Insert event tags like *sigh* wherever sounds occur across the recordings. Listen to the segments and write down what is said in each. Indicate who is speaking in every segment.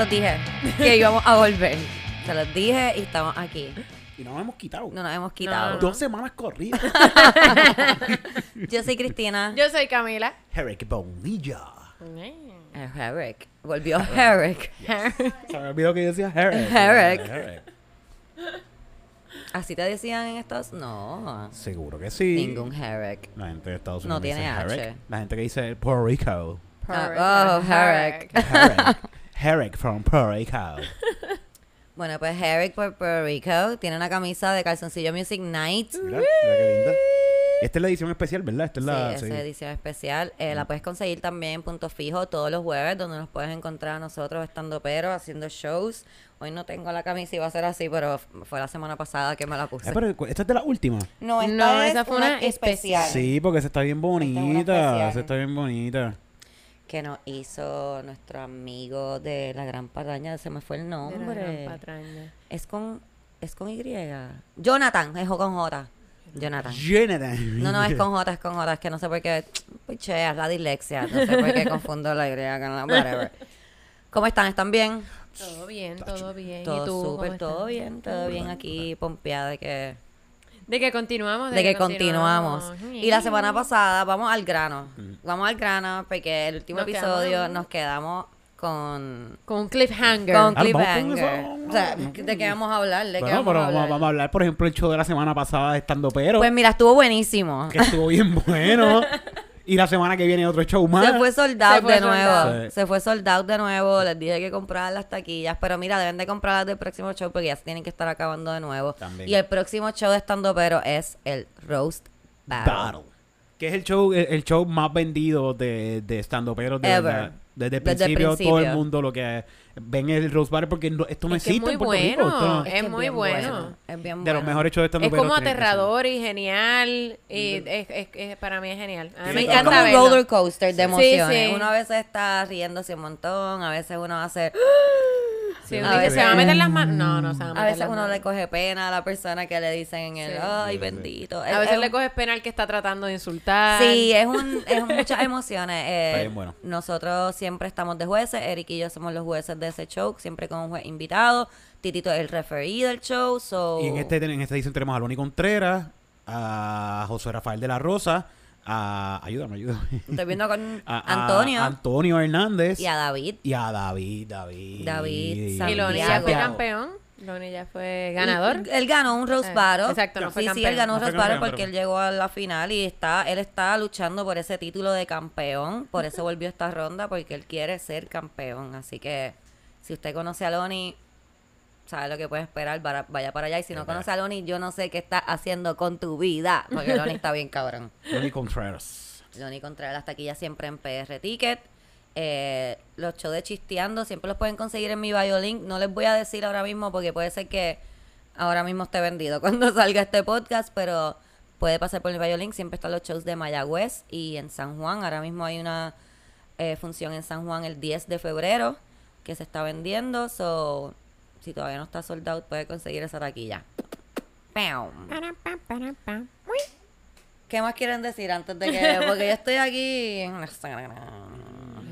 Speaker 1: los dije *laughs* que íbamos a volver. Se los dije y estamos aquí.
Speaker 2: Y no nos hemos quitado.
Speaker 1: No nos hemos quitado.
Speaker 2: Dos semanas corridas. *laughs*
Speaker 1: Yo soy Cristina.
Speaker 3: Yo soy Camila.
Speaker 2: Herrick Bonilla.
Speaker 1: Eh, Herrick. Volvió Herrick.
Speaker 2: Se me olvidó que yo decía Herrick.
Speaker 1: Herrick.
Speaker 2: Herrick.
Speaker 1: ¿Así te decían en Estados No.
Speaker 2: Seguro que sí.
Speaker 1: Ningún Herrick.
Speaker 2: La gente de Estados
Speaker 1: No
Speaker 2: Unidos
Speaker 1: tiene
Speaker 2: dice
Speaker 1: H.
Speaker 2: Herrick. La gente que dice Puerto Rico.
Speaker 1: Ah, oh, Herrick.
Speaker 2: Herrick. Herrick from Puerto Rico. *laughs*
Speaker 1: Bueno, pues Herrick por Puerto Rico tiene una camisa de calzoncillo Music Night.
Speaker 2: Mira, mira qué linda. Esta es la edición especial, ¿verdad? Esta es
Speaker 1: Sí,
Speaker 2: la.
Speaker 1: esa
Speaker 2: sí.
Speaker 1: edición especial. Eh, La puedes conseguir también en Punto Fijo todos los jueves, donde nos puedes encontrar a nosotros estando pero haciendo shows. Hoy no tengo la camisa, iba a ser así, pero fue la semana pasada que me la puse.
Speaker 2: Eh, pero esta es de la última.
Speaker 1: No, esta
Speaker 3: No,
Speaker 1: es
Speaker 3: esa fue una especial.
Speaker 2: Sí, porque esa está bien
Speaker 1: Esta es
Speaker 2: bonita.
Speaker 1: especial.
Speaker 2: Esa está bien bonita.
Speaker 1: Que nos hizo nuestro amigo de la Gran Pataña, se me fue el
Speaker 3: De la
Speaker 1: nombre.
Speaker 3: gran patraña.
Speaker 1: Es con, es con Y. Jonathan, es con J. Jonathan.
Speaker 2: Jonathan.
Speaker 1: No, no, es con J, es con J, es que no sé por qué. Pichea, es la dislexia. No sé por qué confundo la Y con la whatever. ¿Cómo están? ¿Están bien?
Speaker 3: Todo bien, todo bien. ¿Y
Speaker 1: Todo
Speaker 3: tú?
Speaker 1: súper,
Speaker 3: cómo
Speaker 1: todo bien, todo bien aquí, pompeada de que,
Speaker 3: De que continuamos.
Speaker 1: de que continuamos. Y la semana
Speaker 3: Mm.
Speaker 1: pasada, vamos al grano. Vamos al grano porque el último
Speaker 3: Nos
Speaker 1: episodio nos quedamos con...
Speaker 3: Con un cliffhanger.
Speaker 1: Con
Speaker 2: Ah,
Speaker 1: cliffhanger. O sea, ¿de qué vamos a hablar? ¿De qué
Speaker 2: Bueno,
Speaker 1: vamos
Speaker 2: pero
Speaker 1: a
Speaker 2: vamos,
Speaker 1: hablar?
Speaker 2: vamos a hablar, por ejemplo, el show de la semana pasada de Estando Pero,
Speaker 1: Pues mira, estuvo buenísimo.
Speaker 2: que estuvo bien *laughs* bueno. Y la semana que viene otro show más.
Speaker 1: Se fue sold out
Speaker 3: Se fue
Speaker 1: de
Speaker 3: sold
Speaker 1: nuevo.
Speaker 2: out.
Speaker 1: Se fue sold out de nuevo. Les dije que compraran las taquillas. Pero mira, deben de comprarlas del próximo show porque ya se tienen que estar acabando de nuevo.
Speaker 2: También.
Speaker 1: Y el próximo show de estando pero es el Roast Battle.
Speaker 2: Battle. Que es el show, el, el show más vendido de, de Estando Pero. De
Speaker 1: Ever.
Speaker 2: verdad. Desde el
Speaker 1: Desde el
Speaker 2: principio, todo el
Speaker 1: principio.
Speaker 2: mundo lo que ven el Rose Battle porque no- esto no
Speaker 3: Es que es
Speaker 2: existe
Speaker 3: muy
Speaker 2: en Puerto Rico.
Speaker 3: bueno. Es
Speaker 1: que
Speaker 3: muy
Speaker 1: bien
Speaker 3: bueno.
Speaker 1: Es bien
Speaker 2: de los
Speaker 1: bueno.
Speaker 2: mejores shows de Estando
Speaker 3: Es como aterrador y genial. Y es, es- es- para mí es genial. A mí me
Speaker 2: Sí,
Speaker 1: Es como
Speaker 3: encanta
Speaker 1: un roller coaster de
Speaker 3: Sí,
Speaker 1: emociones.
Speaker 3: sí.
Speaker 1: Uno a veces está riéndose un montón, a veces uno hace... *gasps*
Speaker 3: Sí,
Speaker 1: A
Speaker 3: uno dice,
Speaker 1: veces-
Speaker 3: ¿se va a meter las manos? No, no se va a
Speaker 1: A
Speaker 3: meter
Speaker 1: veces
Speaker 3: las
Speaker 1: uno
Speaker 3: manos.
Speaker 1: le coge pena a la persona que le dicen en el...
Speaker 3: Sí.
Speaker 1: Ay,
Speaker 2: Sí, sí.
Speaker 1: bendito.
Speaker 3: A
Speaker 1: Es-
Speaker 3: veces
Speaker 1: es
Speaker 3: le coges pena al que está tratando de insultar.
Speaker 1: Sí, es, un, es muchas *laughs* emociones. eh,
Speaker 2: bueno.
Speaker 1: Nosotros siempre estamos de jueces. Eric y yo somos los jueces de ese show, siempre con un juez invitado. Titito es el referee del show. So,
Speaker 2: Y en, este, en esta edición tenemos a Loni Contreras, a José Rafael de la Rosa, a. Ayúdame, ayúdame.
Speaker 1: Estoy viendo con *laughs*
Speaker 2: A- a
Speaker 1: Antonio
Speaker 2: Antonio Hernández.
Speaker 1: y a David.
Speaker 2: y a David, David.
Speaker 1: David
Speaker 3: Y. Loni ya fue campeón. Loni ya fue ganador.
Speaker 1: Él, él ganó un Roast
Speaker 3: Eh,
Speaker 1: Battle.
Speaker 3: exacto, no fue
Speaker 1: sí, sí,
Speaker 3: campeón.
Speaker 1: él ganó un
Speaker 2: No
Speaker 1: Roast Battle porque él llegó a la final y está, él está luchando por ese título de campeón. Por eso volvió a esta ronda, porque él quiere ser campeón. Así que si usted conoce a Loni, sabe lo que puede esperar, para- vaya para allá. Y si no conoce a Loni, yo no sé qué está haciendo con tu vida, porque Loni está bien cabrón. *laughs*
Speaker 2: Loni Contreras.
Speaker 1: Loni Contreras, las taquillas siempre en PR Ticket. Eh, los shows de Chisteando siempre los pueden conseguir en mi Biolink. No les voy a decir ahora mismo porque puede ser que ahora mismo esté vendido *laughs* cuando salga este podcast, pero puede pasar por mi Biolink. Siempre están los shows de Mayagüez y en San Juan. Ahora mismo hay una eh, función en San Juan el 10 de febrero que se está vendiendo. So, si todavía no está sold out, puede conseguir esa taquilla. ¿Qué más quieren decir antes de que.? Porque yo estoy aquí.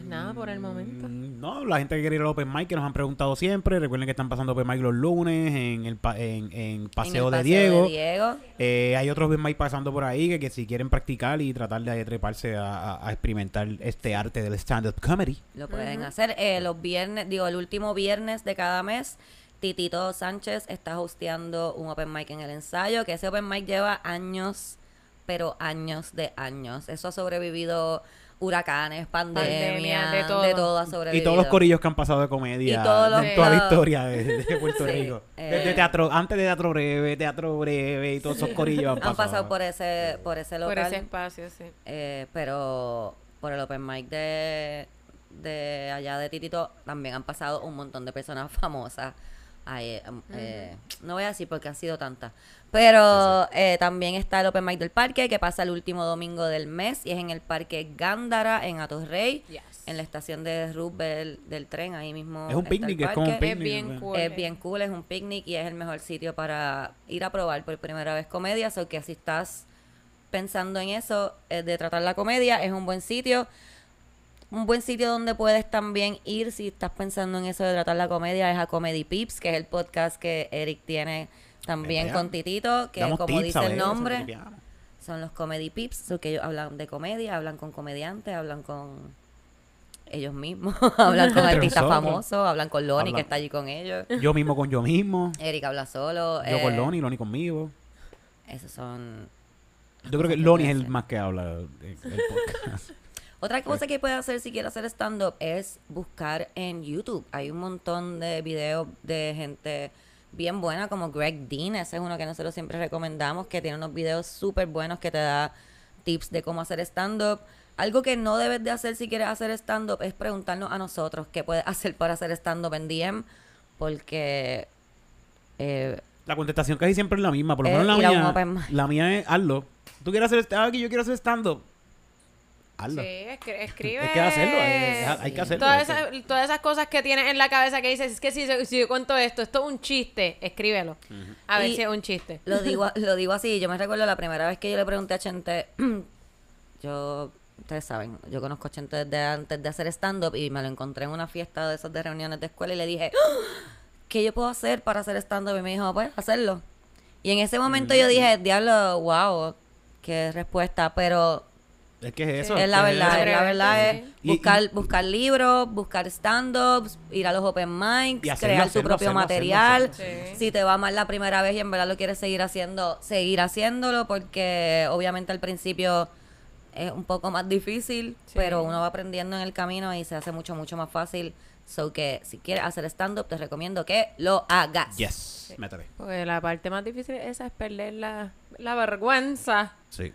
Speaker 3: Nada por el momento.
Speaker 2: Mm, No, la gente que quiere ir al Open Mic que nos han preguntado siempre. Recuerden que están pasando Open Mic los lunes en el pa- en, en Paseo,
Speaker 1: en el
Speaker 2: de Diego.
Speaker 1: Diego.
Speaker 2: Eh, hay otros Open Mic pasando por ahí que, que si quieren practicar y tratar de treparse a, a- a experimentar este arte del stand-up comedy.
Speaker 1: Lo pueden hacer. Eh, los viernes, digo, el último viernes de cada mes, Titito Sánchez está hosteando un open mic en el ensayo, que ese open mic lleva años, pero años de años. Eso ha sobrevivido huracanes, pandemia,
Speaker 3: Pandemia, de todo.
Speaker 1: de todo ha
Speaker 2: Y todos los corillos que han pasado de comedia
Speaker 1: Y todos los-
Speaker 2: en toda la historia de, de *laughs* Puerto
Speaker 1: Sí,
Speaker 2: Rico.
Speaker 1: eh.
Speaker 2: Desde teatro, antes de teatro breve, teatro breve y todos esos *laughs* corillos han
Speaker 1: Han
Speaker 2: pasado.
Speaker 1: pasado por ese, por ese
Speaker 3: Por
Speaker 1: local.
Speaker 3: ese espacio, sí.
Speaker 1: Eh, pero por el open mic de, de allá de Titito también han pasado un montón de personas famosas. Ahí, em, eh, no voy a decir porque han sido tantas. Pero eh, también está el open mic del parque que pasa el último domingo del mes y es en el parque Gándara en Atorrey,
Speaker 3: Yes.
Speaker 1: en la estación de Roosevelt del tren, ahí mismo.
Speaker 2: Es un
Speaker 1: está el
Speaker 2: picnic, es como un picnic.
Speaker 3: Es bien cool.
Speaker 1: Es bien cool, es un picnic y es el mejor sitio para ir a probar por primera vez comedia. O que si estás pensando en eso, eh, de tratar la comedia, es un buen sitio. Un buen sitio donde puedes también ir si estás pensando en eso de tratar la comedia es a Comedy Pips, que es el podcast que Eric tiene también con Titito, que
Speaker 2: Damos
Speaker 1: como dice el nombre, son los Comedy Pips, que ellos hablan de comedia, hablan con comediantes, hablan con ellos mismos, *laughs* hablan con artistas
Speaker 2: nosotros.
Speaker 1: famosos, hablan con Lonnie que está allí con ellos.
Speaker 2: Yo mismo con yo mismo.
Speaker 1: Eric habla solo.
Speaker 2: Yo con
Speaker 1: eh,
Speaker 2: Lonnie, Lonnie conmigo.
Speaker 1: Esos son
Speaker 2: Yo creo que Lonnie es el más que habla el podcast. *laughs*
Speaker 1: Otra cosa que puede hacer si quiere hacer stand-up es buscar en YouTube. Hay un montón de videos de gente bien buena, como Greg Dean. Ese es uno que nosotros siempre recomendamos, que tiene unos videos súper buenos que te da tips de cómo hacer stand-up. Algo que no debes de hacer si quieres hacer stand-up es preguntarnos a nosotros qué puedes hacer para hacer stand-up en DM, porque eh,
Speaker 2: La contestación casi siempre es la misma. Por lo
Speaker 1: Eh,
Speaker 2: menos la mía. La mía es hazlo. ¿Tú quieres hacer ah, que yo quiero hacer stand-up? Hazlo.
Speaker 3: Sí, escri- escribe.
Speaker 2: Es que hacerlo, hay que hacerlo.
Speaker 3: Todas esas, todas esas cosas que tienes en la cabeza que dices, es que si, si yo cuento esto, esto es un chiste, escríbelo. A ver
Speaker 1: Y-
Speaker 3: si es un chiste.
Speaker 1: Lo *laughs* digo, lo digo así, yo me recuerdo la primera vez que yo le pregunté a Chente, *clears throat* yo, ustedes saben, yo conozco a Chente desde antes de hacer stand-up y me lo encontré en una fiesta de esas de reuniones de escuela y le dije, "¡Ah! ¿qué yo puedo hacer para hacer stand-up? Y me dijo, pues, hacerlo. Y en ese momento yo dije, diablo, wow, qué respuesta, pero
Speaker 2: Es que es eso.
Speaker 1: es la verdad, es la verdad es
Speaker 3: Sí.
Speaker 1: Buscar,
Speaker 2: y-
Speaker 1: buscar libros, buscar stand-ups, ir a los open mics,
Speaker 2: Y hacerlo,
Speaker 1: crear tu
Speaker 2: hacerlo,
Speaker 1: propio
Speaker 2: hacerlo,
Speaker 1: material.
Speaker 2: hacerlo,
Speaker 3: hacerlo. Sí.
Speaker 1: Si te va mal la primera vez y en verdad lo quieres seguir haciendo, seguir haciéndolo porque obviamente al principio es un poco más difícil,
Speaker 3: Sí.
Speaker 1: pero uno va aprendiendo en el camino y se hace mucho, mucho más fácil. So que si quieres hacer stand-up, te recomiendo que lo hagas.
Speaker 2: Yes. Métale.
Speaker 3: Porque la parte más difícil esa es perder la, la vergüenza.
Speaker 2: Sí.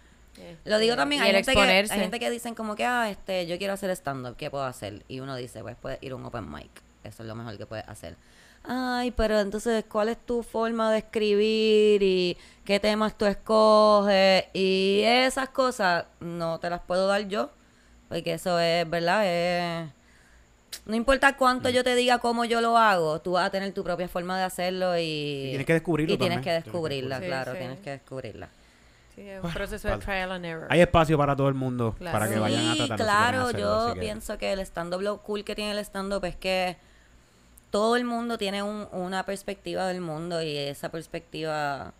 Speaker 1: Lo digo también, hay gente, que, hay gente que dicen como que, ah, este, yo quiero hacer stand-up, ¿qué puedo hacer? Y uno dice, pues puedes ir a un open mic, eso es lo mejor que puedes hacer. Ay, pero entonces, ¿cuál es tu forma de escribir? ¿Y qué temas tú escoges? Y esas cosas no te las puedo dar yo, porque eso es, ¿verdad? Es... No importa cuánto yo te diga cómo yo lo hago, tú vas a tener tu propia forma de hacerlo y...
Speaker 2: Y tienes que descubrirlo
Speaker 1: Y tienes
Speaker 2: también.
Speaker 1: que descubrirla, claro,
Speaker 3: sí.
Speaker 1: tienes que descubrirla.
Speaker 3: Sí, es un proceso de trial and error.
Speaker 2: Hay espacio para todo el mundo
Speaker 3: Claro.
Speaker 2: para que vayan a
Speaker 1: Sí,
Speaker 2: tratar
Speaker 1: claro, yo pienso que el stand-up, lo cool que tiene el stand-up es que todo el mundo tiene un- una perspectiva del mundo y esa perspectiva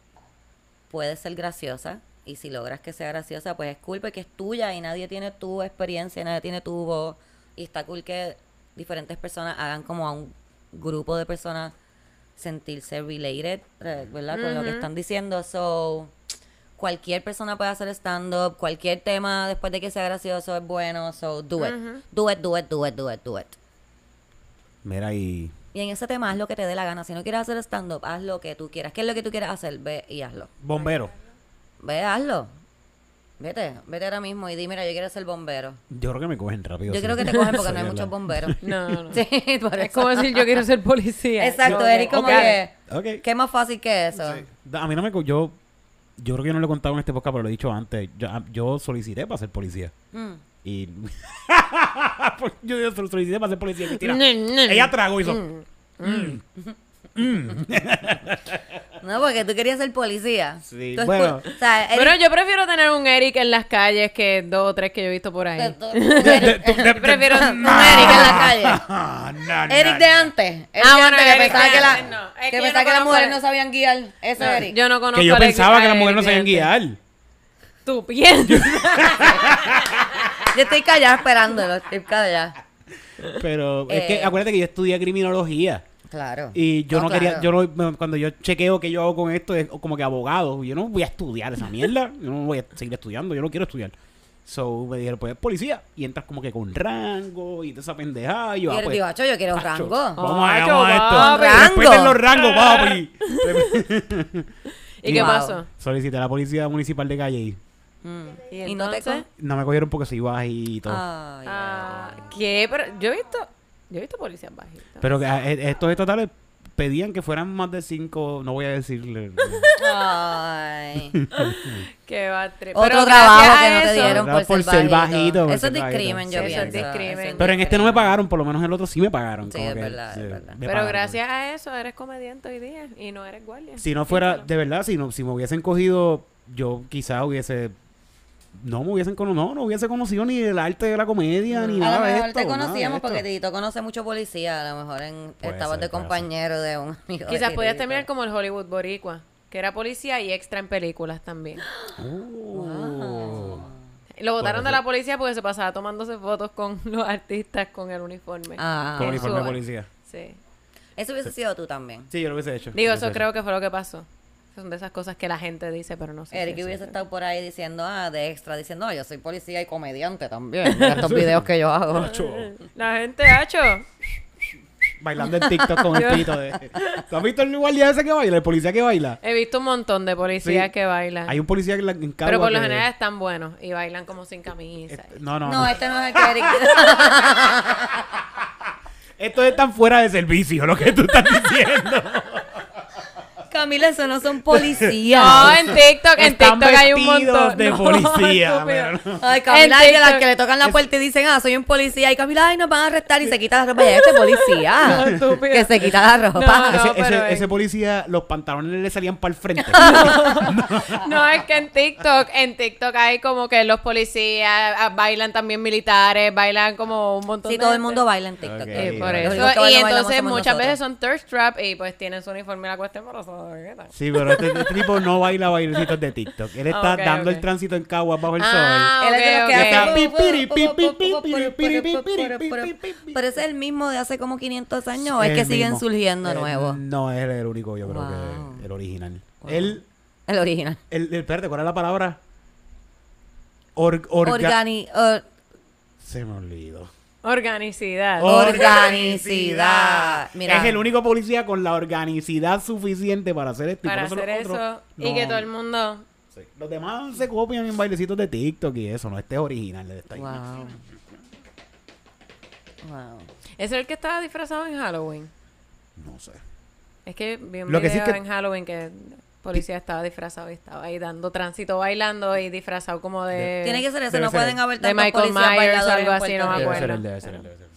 Speaker 1: puede ser graciosa. Y si logras que sea graciosa, pues es cool porque es tuya y nadie tiene tu experiencia, nadie tiene tu voz. Y está cool que diferentes personas hagan como a un grupo de personas sentirse related, eh, ¿verdad? Con lo que están diciendo. So, cualquier persona puede hacer stand-up, cualquier tema después de que sea gracioso es bueno, so do it. Do it, do it, do it, do it, do it.
Speaker 2: Mira, y
Speaker 1: Y en ese tema haz lo que te dé la gana. Si no quieres hacer stand-up, haz lo que tú quieras. ¿Qué es lo que tú quieras hacer? Ve y hazlo.
Speaker 2: bombero.
Speaker 1: Ve, hazlo. Vete, vete ahora mismo y di, mira, yo quiero ser bombero.
Speaker 2: Yo creo que me cogen rápido.
Speaker 1: Yo
Speaker 2: sí.
Speaker 1: creo que te cogen porque no hay muchos bomberos. *laughs*
Speaker 3: No, no, *laughs* no.
Speaker 1: Sí, por
Speaker 3: Es
Speaker 1: eso.
Speaker 3: como decir yo quiero ser policía.
Speaker 1: Exacto,
Speaker 3: Yo,
Speaker 1: Eric, como
Speaker 3: ok.
Speaker 1: que. ¿qué es más fácil que eso?
Speaker 2: Sí. A mí no me... Yo, yo creo que yo no lo he contado en este podcast, pero lo he dicho antes. Yo, yo solicité para ser policía.
Speaker 1: Mm.
Speaker 2: Y... *laughs* yo, solicité para ser policía.
Speaker 3: Mm, mm.
Speaker 2: Ella tragó y hizo...
Speaker 3: Mm. *laughs*
Speaker 1: No, porque tú querías ser policía.
Speaker 2: Sí,
Speaker 1: Tú
Speaker 2: bueno.
Speaker 1: O sea, Eric-
Speaker 3: Pero yo prefiero tener un Eric en las calles que dos o tres que yo he visto por ahí. *laughs* Yo prefiero
Speaker 1: un Eric en la *laughs* calle.
Speaker 2: No, no,
Speaker 1: Eric de antes. Eric
Speaker 3: Ah, bueno,
Speaker 1: que pensaba que, la-
Speaker 3: no.
Speaker 1: Que pensaba que las mujeres
Speaker 3: a-
Speaker 1: no sabían guiar. Ese
Speaker 3: No,
Speaker 1: Eric.
Speaker 3: Yo no conozco
Speaker 2: Que yo pensaba
Speaker 3: a
Speaker 2: que las mujeres no sabían guiar.
Speaker 3: Tú piensas.
Speaker 1: Yo estoy callada esperándolo. Estoy callada.
Speaker 2: Pero es que
Speaker 1: Eh.
Speaker 2: acuérdate que yo estudié criminología.
Speaker 1: Claro.
Speaker 2: Y yo no, quería, yo no, cuando yo chequeo que yo hago con esto es como que abogado. Yo no voy a estudiar esa mierda. Yo no voy a seguir estudiando. Yo no quiero estudiar. So me dijeron, pues policía. Y entras como que con rango y toda esa pendejada. Y yo,
Speaker 1: Y
Speaker 2: ah, pues,
Speaker 1: "Acho, yo quiero
Speaker 2: Acho,
Speaker 1: rango.
Speaker 2: Vamos a,
Speaker 3: Acho,
Speaker 2: vamos a esto. Respeten los rangos, papi. *laughs*
Speaker 3: ¿Y qué
Speaker 1: Wow.
Speaker 3: pasó?
Speaker 2: Solicité a la policía municipal de Calle y
Speaker 1: Mm.
Speaker 3: ¿Y
Speaker 1: Y no te
Speaker 2: no me cogieron porque soy baja y todo.
Speaker 1: Ay,
Speaker 3: Ah. ¿Qué? Pero yo he visto, yo he visto policías bajitos.
Speaker 2: Pero que, ah, eh, estos estatales pedían que fueran más de cinco, no voy a decirle.
Speaker 1: Ay. *laughs*
Speaker 3: Qué va tre-
Speaker 1: Otro
Speaker 3: Pero
Speaker 1: trabajo que
Speaker 3: a
Speaker 1: no te
Speaker 3: eso-
Speaker 1: dieron
Speaker 2: Por
Speaker 1: por,
Speaker 2: ser
Speaker 1: ser
Speaker 2: bajito,
Speaker 1: bajito.
Speaker 2: por
Speaker 1: Eso
Speaker 2: ser
Speaker 1: es
Speaker 2: bajito.
Speaker 1: discrimen, yo
Speaker 3: Sí, eso es
Speaker 1: pienso.
Speaker 3: discrimen.
Speaker 2: Pero en este no me pagaron, por lo menos en el otro sí me pagaron.
Speaker 1: Sí,
Speaker 2: como
Speaker 1: es
Speaker 2: que,
Speaker 1: verdad,
Speaker 2: sí,
Speaker 1: es verdad.
Speaker 2: me
Speaker 3: Pero
Speaker 2: pagaron.
Speaker 3: gracias a eso eres comediante hoy día y no eres guardia.
Speaker 2: Si no fuera, de verdad, si, no, si me hubiesen cogido, yo quizás hubiese no me hubiesen conocido, no, no hubiese conocido ni el arte de la comedia, ni
Speaker 1: A
Speaker 2: nada
Speaker 1: lo
Speaker 2: de
Speaker 1: mejor
Speaker 2: esto.
Speaker 1: te
Speaker 2: nada de
Speaker 1: conocíamos porque Tito conoce mucho policía. A lo mejor en,
Speaker 2: Puede
Speaker 1: estabas
Speaker 2: ser,
Speaker 1: de compañero de un amigo. de
Speaker 3: Quizás podías terminar como el Hollywood Boricua, que era policía y extra en películas también.
Speaker 2: Oh.
Speaker 3: Lo votaron de la policía porque se pasaba tomándose fotos con *laughs* los artistas con el uniforme.
Speaker 1: Ah.
Speaker 2: Con
Speaker 3: En
Speaker 2: uniforme de policía.
Speaker 3: Sí.
Speaker 1: Eso hubiese sido tú también.
Speaker 2: Sí, yo lo hubiese hecho.
Speaker 3: Digo,
Speaker 2: Lo
Speaker 3: eso creo que fue lo que pasó. Son de esas cosas que la gente dice, pero no sé.
Speaker 1: Eric
Speaker 3: es
Speaker 1: hubiese estado por ahí diciendo, ah, de extra, diciendo, ah, yo soy policía y comediante también. Estos videos que yo hago.
Speaker 3: La gente, hacho.
Speaker 2: Bailando en TikTok con el pito de... ¿Tú has visto el guardia ese que baila? El policía que baila.
Speaker 3: He visto un montón de policías
Speaker 2: Sí.
Speaker 3: que bailan.
Speaker 2: Hay un policía que la-
Speaker 3: pero por lo
Speaker 2: que-
Speaker 3: general están buenos y bailan como sin camisa.
Speaker 2: Este- no, no,
Speaker 1: No,
Speaker 2: no.
Speaker 1: este no es el que Eric.
Speaker 2: Esto es tan fuera de servicio lo que tú estás diciendo. *laughs*
Speaker 1: Camila, eso no son policías. *laughs*
Speaker 3: No, en TikTok, en
Speaker 2: Están
Speaker 3: TikTok hay un montón.
Speaker 2: de
Speaker 3: No,
Speaker 2: policía, pero no.
Speaker 1: Ay, Camila, de las que le tocan la puerta y dicen, ah, soy un policía. Y Camila, ay, nos van a arrestar y se quita la ropa. Y este policía. *laughs*
Speaker 3: No,
Speaker 1: que se quita la ropa.
Speaker 3: No,
Speaker 2: ese, policía, los pantalones le salían para el frente. *laughs*
Speaker 3: No, es que en TikTok, en TikTok hay como que los policías ah, bailan también militares, bailan como un montón
Speaker 1: Sí,
Speaker 3: de
Speaker 1: todo el mundo baila en TikTok.
Speaker 2: Ok. Sí,
Speaker 3: por eso.
Speaker 1: Que
Speaker 3: Y entonces muchas
Speaker 1: nosotros.
Speaker 3: veces son thirst trap y pues tienen su uniforme y la cuestión para
Speaker 2: Sí, pero este, este tipo no baila bailecitos de TikTok. Él está dando el tránsito en Caguas bajo el
Speaker 3: Ah,
Speaker 1: Él es Pero- es el mismo de hace como 500 años
Speaker 2: sol.
Speaker 1: o es que siguen surgiendo
Speaker 2: Eh,
Speaker 1: nuevos.
Speaker 2: No, es el único, yo creo que el original. Él,
Speaker 1: El original.
Speaker 2: el, el, espérate, ¿cuál es la palabra? Or- orga-
Speaker 1: Organi or-
Speaker 2: Se me olvidó.
Speaker 3: Organicidad.
Speaker 2: Oh.
Speaker 1: Organicidad. Mira.
Speaker 2: Es el único policía con la organicidad suficiente para hacer esto.
Speaker 3: para hacer eso
Speaker 2: otros
Speaker 3: y
Speaker 2: no.
Speaker 3: que todo el mundo...
Speaker 2: Sí. Los demás se copian en bailecitos de TikTok y eso, no este es original de esta
Speaker 1: Wow. Wow.
Speaker 3: ¿Ese es el que estaba disfrazado en Halloween?
Speaker 2: No sé.
Speaker 3: Es que vi un
Speaker 2: Lo que sí es que-
Speaker 3: en Halloween que policía estaba disfrazado y estaba ahí dando tránsito bailando y disfrazado como de...
Speaker 1: Tiene que ser eso,
Speaker 2: Debe
Speaker 1: no
Speaker 2: ser
Speaker 1: pueden haber
Speaker 3: De
Speaker 1: tantos
Speaker 3: Michael
Speaker 1: policías
Speaker 3: Myers,
Speaker 1: bailadores
Speaker 3: algo así, no me
Speaker 2: Debe
Speaker 1: Rico.
Speaker 2: ser
Speaker 3: acuerdo.
Speaker 2: debe ser debe ser.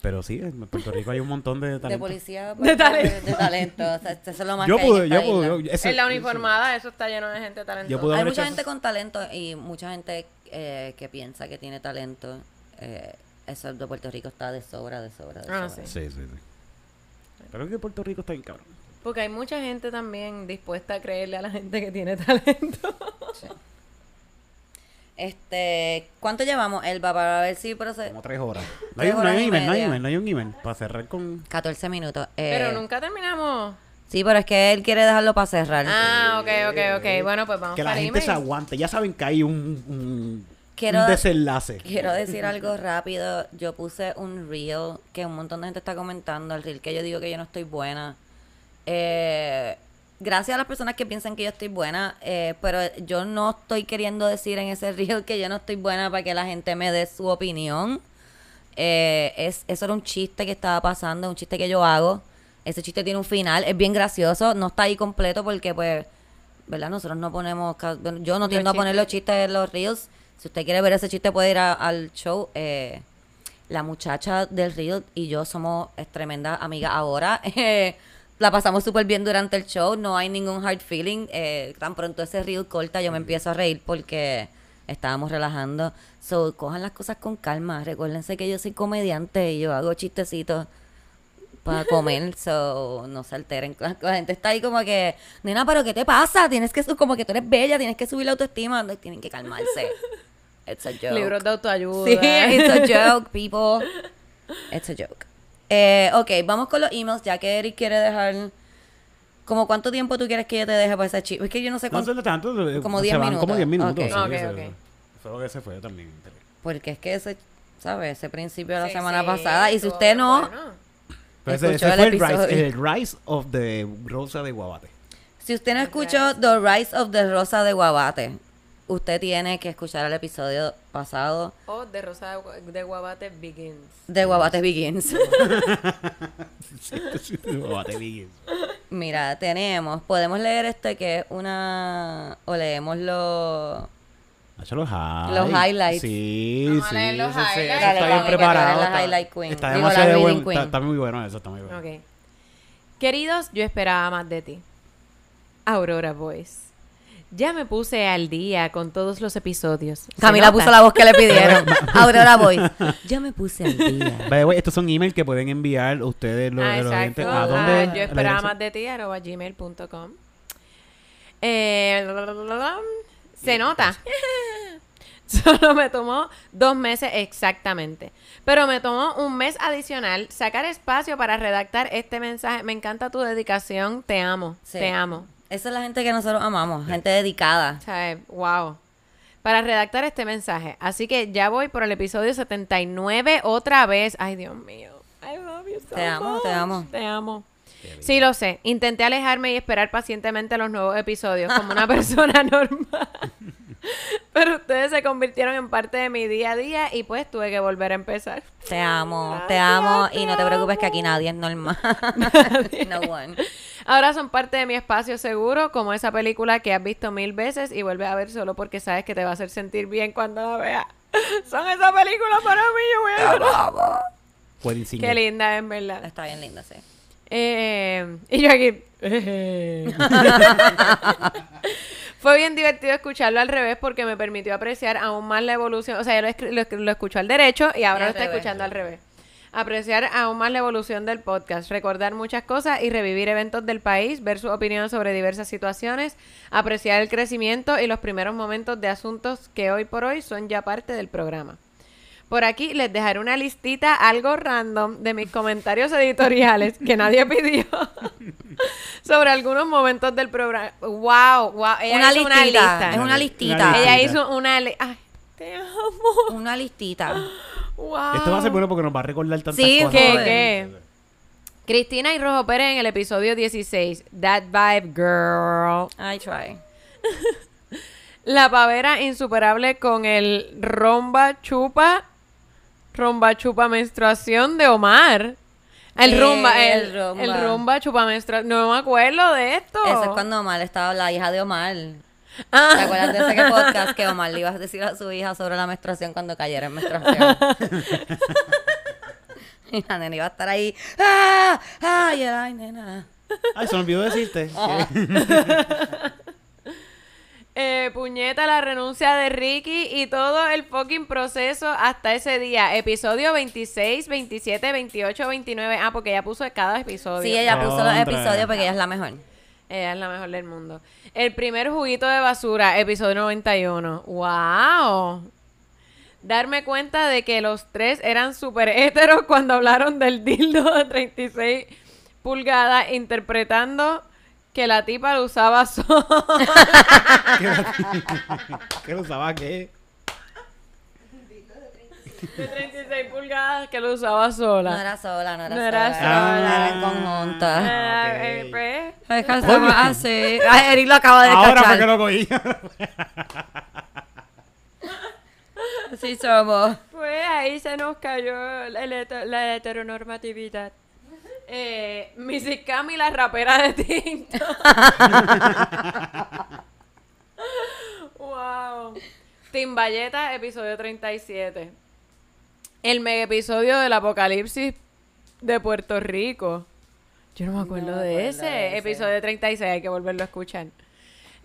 Speaker 2: Pero sí, en Puerto Rico hay un montón de
Speaker 1: De
Speaker 2: talento.
Speaker 1: policía
Speaker 3: De talento.
Speaker 1: de, de talento. O sea, eso es lo más
Speaker 2: Yo
Speaker 1: que hay en
Speaker 2: pude,
Speaker 1: esta
Speaker 2: yo pude. yo- ese-
Speaker 3: en la uniformada, eso está lleno de gente talentosa.
Speaker 1: Hay mucha gente
Speaker 2: eso.
Speaker 1: con talento y mucha gente eh, que piensa que tiene talento. Eh, eso de Puerto Rico está de sobra, de sobra, de
Speaker 3: Ah,
Speaker 1: sobra.
Speaker 3: sí.
Speaker 2: Sí, sí, sí. Pero es que Puerto Rico está bien cabrón.
Speaker 3: Porque hay mucha gente también dispuesta a creerle a la gente que tiene *laughs* talento.
Speaker 1: Sí. Este, ¿cuánto llevamos, Elba, para ver si procede?
Speaker 2: Como tres horas. No
Speaker 1: Tres
Speaker 2: hay, no
Speaker 1: horas
Speaker 2: hay un email, no hay email, no hay un email. Para cerrar con...
Speaker 1: 14 minutos. Eh,
Speaker 3: Pero nunca terminamos.
Speaker 1: Sí, pero es que él quiere dejarlo para cerrar.
Speaker 3: Ah, ok, ok, ok. Bueno, pues vamos
Speaker 2: Que la
Speaker 3: para
Speaker 2: gente se aguante. Ya saben que hay un, un,
Speaker 1: Quiero-
Speaker 2: un desenlace.
Speaker 1: Quiero *laughs* decir algo rápido. Yo puse un reel que un montón de gente está comentando. El reel que yo digo que yo no estoy buena. Eh, gracias a las personas que piensan que yo estoy buena. eh, pero yo no estoy queriendo decir en ese *laughs* reel que yo no estoy buena para que la gente me dé su opinión. Eh, es, eso era un chiste que estaba pasando, un chiste que yo hago. Ese chiste tiene un final, es bien gracioso, no está ahí completo porque pues, ¿verdad? Nosotros no ponemos, yo no tiendo a poner los chistes en los reels. Si usted quiere ver ese chiste puede ir a- al show. Eh, la muchacha del reel y yo somos es tremenda amiga ahora. *laughs* La pasamos súper bien durante el show, no hay ningún hard feeling. Eh, tan pronto ese reel corta yo me empiezo a reír porque estábamos relajando. So, cojan las cosas con calma. Recuérdense que yo soy comediante y yo hago chistecitos para comer, *laughs* so no se alteren. La, la gente está ahí como que, nena, pero ¿qué te pasa? Tienes que, como que tú eres bella, tienes que subir la autoestima. No, tienen que calmarse. It's a *laughs* joke.
Speaker 3: Libros de autoayuda.
Speaker 1: Sí, it's a joke, people. *laughs* It's a joke. Eh, ok, vamos con los emails, ya que Eric quiere dejar... ¿Como cuánto tiempo tú quieres que yo te deje para ese chip? Es que yo no sé
Speaker 2: No
Speaker 1: cuánto...
Speaker 2: sé tanto. eh,
Speaker 1: Como
Speaker 2: se
Speaker 1: 10
Speaker 2: van Como
Speaker 1: minutos.
Speaker 2: 10 minutos.
Speaker 1: Ok.
Speaker 2: sí,
Speaker 3: Ok,
Speaker 2: eso-
Speaker 3: ok.
Speaker 2: Fue lo que se fue también.
Speaker 1: Porque es que ese, ¿sabes? Ese principio de la
Speaker 3: Sí,
Speaker 1: semana
Speaker 3: sí,
Speaker 1: pasada. Y si usted no...
Speaker 3: bueno.
Speaker 2: Pero ese,
Speaker 1: Escuchó
Speaker 2: ese
Speaker 1: el
Speaker 2: fue el rise,
Speaker 1: episodio.
Speaker 2: el rise of the Rosa de Guabate.
Speaker 1: Si usted no escuchó The Rise of the Rosa de Guabate, usted tiene que escuchar el episodio pasado
Speaker 3: O de Rosa de Gu- de Guabate Begins.
Speaker 1: de Guabate Begins. *laughs*
Speaker 2: Guabate Begins.
Speaker 1: Mira, tenemos, podemos leer este que es una, o leemos los...
Speaker 2: Los highlights.
Speaker 1: Los highlights.
Speaker 2: Sí,
Speaker 3: Vamos a
Speaker 2: sí.
Speaker 3: leer los highlights.
Speaker 2: eso
Speaker 1: Dale,
Speaker 2: está bien preparado. está-
Speaker 1: highlight queen.
Speaker 2: Está demasiado bueno.
Speaker 1: queen.
Speaker 2: Está, está muy bueno eso, está muy bueno.
Speaker 3: Ok. Queridos, yo esperaba más de ti. Aurora Voice. Ya me puse al día con todos los episodios. ¿Se
Speaker 1: Camila puso la voz que le pidieron. *laughs* *laughs* Aurora Voice. Ya me puse al día.
Speaker 2: Estos son emails que pueden enviar ustedes los,
Speaker 3: Ah,
Speaker 2: los oyentes.
Speaker 3: exacto.
Speaker 2: ¿A dónde?
Speaker 3: Ah,
Speaker 2: ¿A
Speaker 3: yo esperaba más de ti, arroba gmail.com. Eh, se nota. *laughs* Solo me tomó dos meses exactamente. Pero me tomó un mes adicional sacar espacio para redactar este mensaje. Me encanta tu dedicación. Te amo.
Speaker 1: Sí.
Speaker 3: Te amo.
Speaker 1: Esa es la gente que nosotros amamos. Gente dedicada.
Speaker 3: O sea, wow. Para redactar este mensaje. Así que ya voy por el episodio 79 otra vez. Ay, Dios mío. I love you so
Speaker 1: Te amo, te amo.
Speaker 3: Te amo. Sí, lo sé. Intenté alejarme y esperar pacientemente los nuevos episodios como una *laughs* persona normal. *laughs* Pero ustedes se convirtieron en parte de mi día a día y pues tuve que volver a empezar.
Speaker 1: Te amo, te amo.
Speaker 3: te
Speaker 1: Y no te preocupes que aquí nadie es normal. *laughs* no one.
Speaker 3: Ahora son parte de mi espacio seguro, como esa película que has visto mil veces y vuelves a ver solo porque sabes que te va a hacer sentir bien cuando la veas. *laughs* Son esas películas para mí, yo voy a llorar. Qué linda, en verdad.
Speaker 1: Está bien linda, sí.
Speaker 3: Eh, y yo aquí. *laughs* Fue bien divertido escucharlo al revés porque me permitió apreciar aún más la evolución. O sea, yo lo, lo, lo escucho al derecho y ahora
Speaker 1: Y
Speaker 3: lo está
Speaker 1: revés.
Speaker 3: escuchando al revés. Apreciar aún más la evolución del podcast, recordar muchas cosas y revivir eventos del país, ver sus opiniones sobre diversas situaciones, apreciar el crecimiento y los primeros momentos de asuntos que hoy por hoy son ya parte del programa. Por aquí les dejaré una listita algo random de mis comentarios editoriales que nadie *laughs* pidió *laughs* sobre algunos momentos del programa. Wow, wow. Ella
Speaker 1: Una
Speaker 3: hizo
Speaker 1: listita.
Speaker 3: una lista.
Speaker 1: Es una listita.
Speaker 3: Ella hizo una li- Ay, te amo.
Speaker 1: Una listita. *laughs*
Speaker 3: Wow.
Speaker 2: Esto va a ser bueno porque nos va a recordar tantas
Speaker 1: Sí,
Speaker 2: cosas.
Speaker 3: ¿Qué,
Speaker 1: Joder.
Speaker 3: qué? Cristina y Rojo Pérez en el episodio 16. That vibe girl.
Speaker 1: I try. *laughs*
Speaker 3: La pavera insuperable con el romba chupa. Romba chupa menstruación de Omar. El
Speaker 1: Eh,
Speaker 3: rumba, el,
Speaker 1: el rumba.
Speaker 3: el rumba chupa menstruación. No me acuerdo de esto.
Speaker 1: Ese es cuando Omar estaba, la hija de Omar.
Speaker 3: Ah.
Speaker 1: ¿Te acuerdas de ese que *laughs* podcast que Omar le iba a decir a su hija sobre la menstruación cuando cayera en menstruación? *laughs* y la nena iba a estar ahí. ¡Ah! ¡Ay, ay, nena!
Speaker 2: Ay, se me olvidó decirte. *laughs*
Speaker 3: Eh, puñeta, la renuncia de Ricky y todo el fucking proceso hasta ese día. Episodio 26, 27, 28, 29. Ah, porque ella puso cada episodio.
Speaker 1: Sí, ella puso los episodios porque ella es la mejor.
Speaker 3: Ella es la mejor del mundo. El primer juguito de basura, episodio 91. ¡Wow! Darme cuenta de que los tres eran súper héteros cuando hablaron del dildo de 36 pulgadas, interpretando que la tipa lo usaba *laughs* sola. *laughs*
Speaker 2: ¿Qué lo usaba qué?
Speaker 3: De 36 pulgadas que lo usaba sola.
Speaker 1: No era sola, no era
Speaker 3: No
Speaker 1: sola.
Speaker 3: era
Speaker 1: Era,
Speaker 2: sola.
Speaker 1: en conjunto.
Speaker 3: Ah,
Speaker 2: ok.
Speaker 3: eh, pues,
Speaker 1: estamos así. Ay, Eric lo acaba de
Speaker 2: Ahora fue que
Speaker 1: cachar.
Speaker 2: lo cogí.
Speaker 1: Sí somos.
Speaker 3: Pues ahí se nos cayó heter- la heteronormatividad. Eh, Missy Cami, la rapera de tinto. *laughs* wow. Timballeta, episodio 37. El mega episodio del apocalipsis de Puerto Rico. Yo no me acuerdo,
Speaker 1: No me
Speaker 3: de, ese.
Speaker 1: de ese.
Speaker 3: Episodio 36, hay que volverlo a escuchar.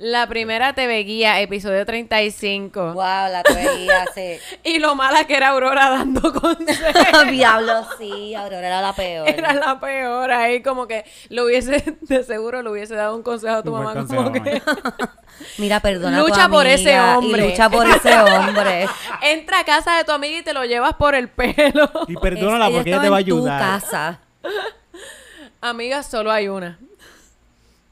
Speaker 3: La primera TV Guía, episodio 35.
Speaker 1: Wow, la veía, sí. *laughs*
Speaker 3: Y lo mala que era Aurora dando *laughs* consejos.
Speaker 1: Diablo, sí. Aurora era la peor.
Speaker 3: Era la peor ahí, como que lo hubiese, de seguro le hubiese dado un consejo a tu mamá.
Speaker 2: consejo,
Speaker 3: Como que, *laughs*
Speaker 1: Mira, perdona a tu
Speaker 3: Lucha por ese
Speaker 1: y
Speaker 3: hombre.
Speaker 1: lucha por ese hombre.
Speaker 3: entra a casa de tu amiga y te lo llevas por el pelo.
Speaker 2: Y perdónala
Speaker 1: Es-
Speaker 2: porque ella
Speaker 1: estaba
Speaker 2: te va a
Speaker 1: en tu
Speaker 2: ayudar.
Speaker 1: casa.
Speaker 3: Amiga, solo hay una.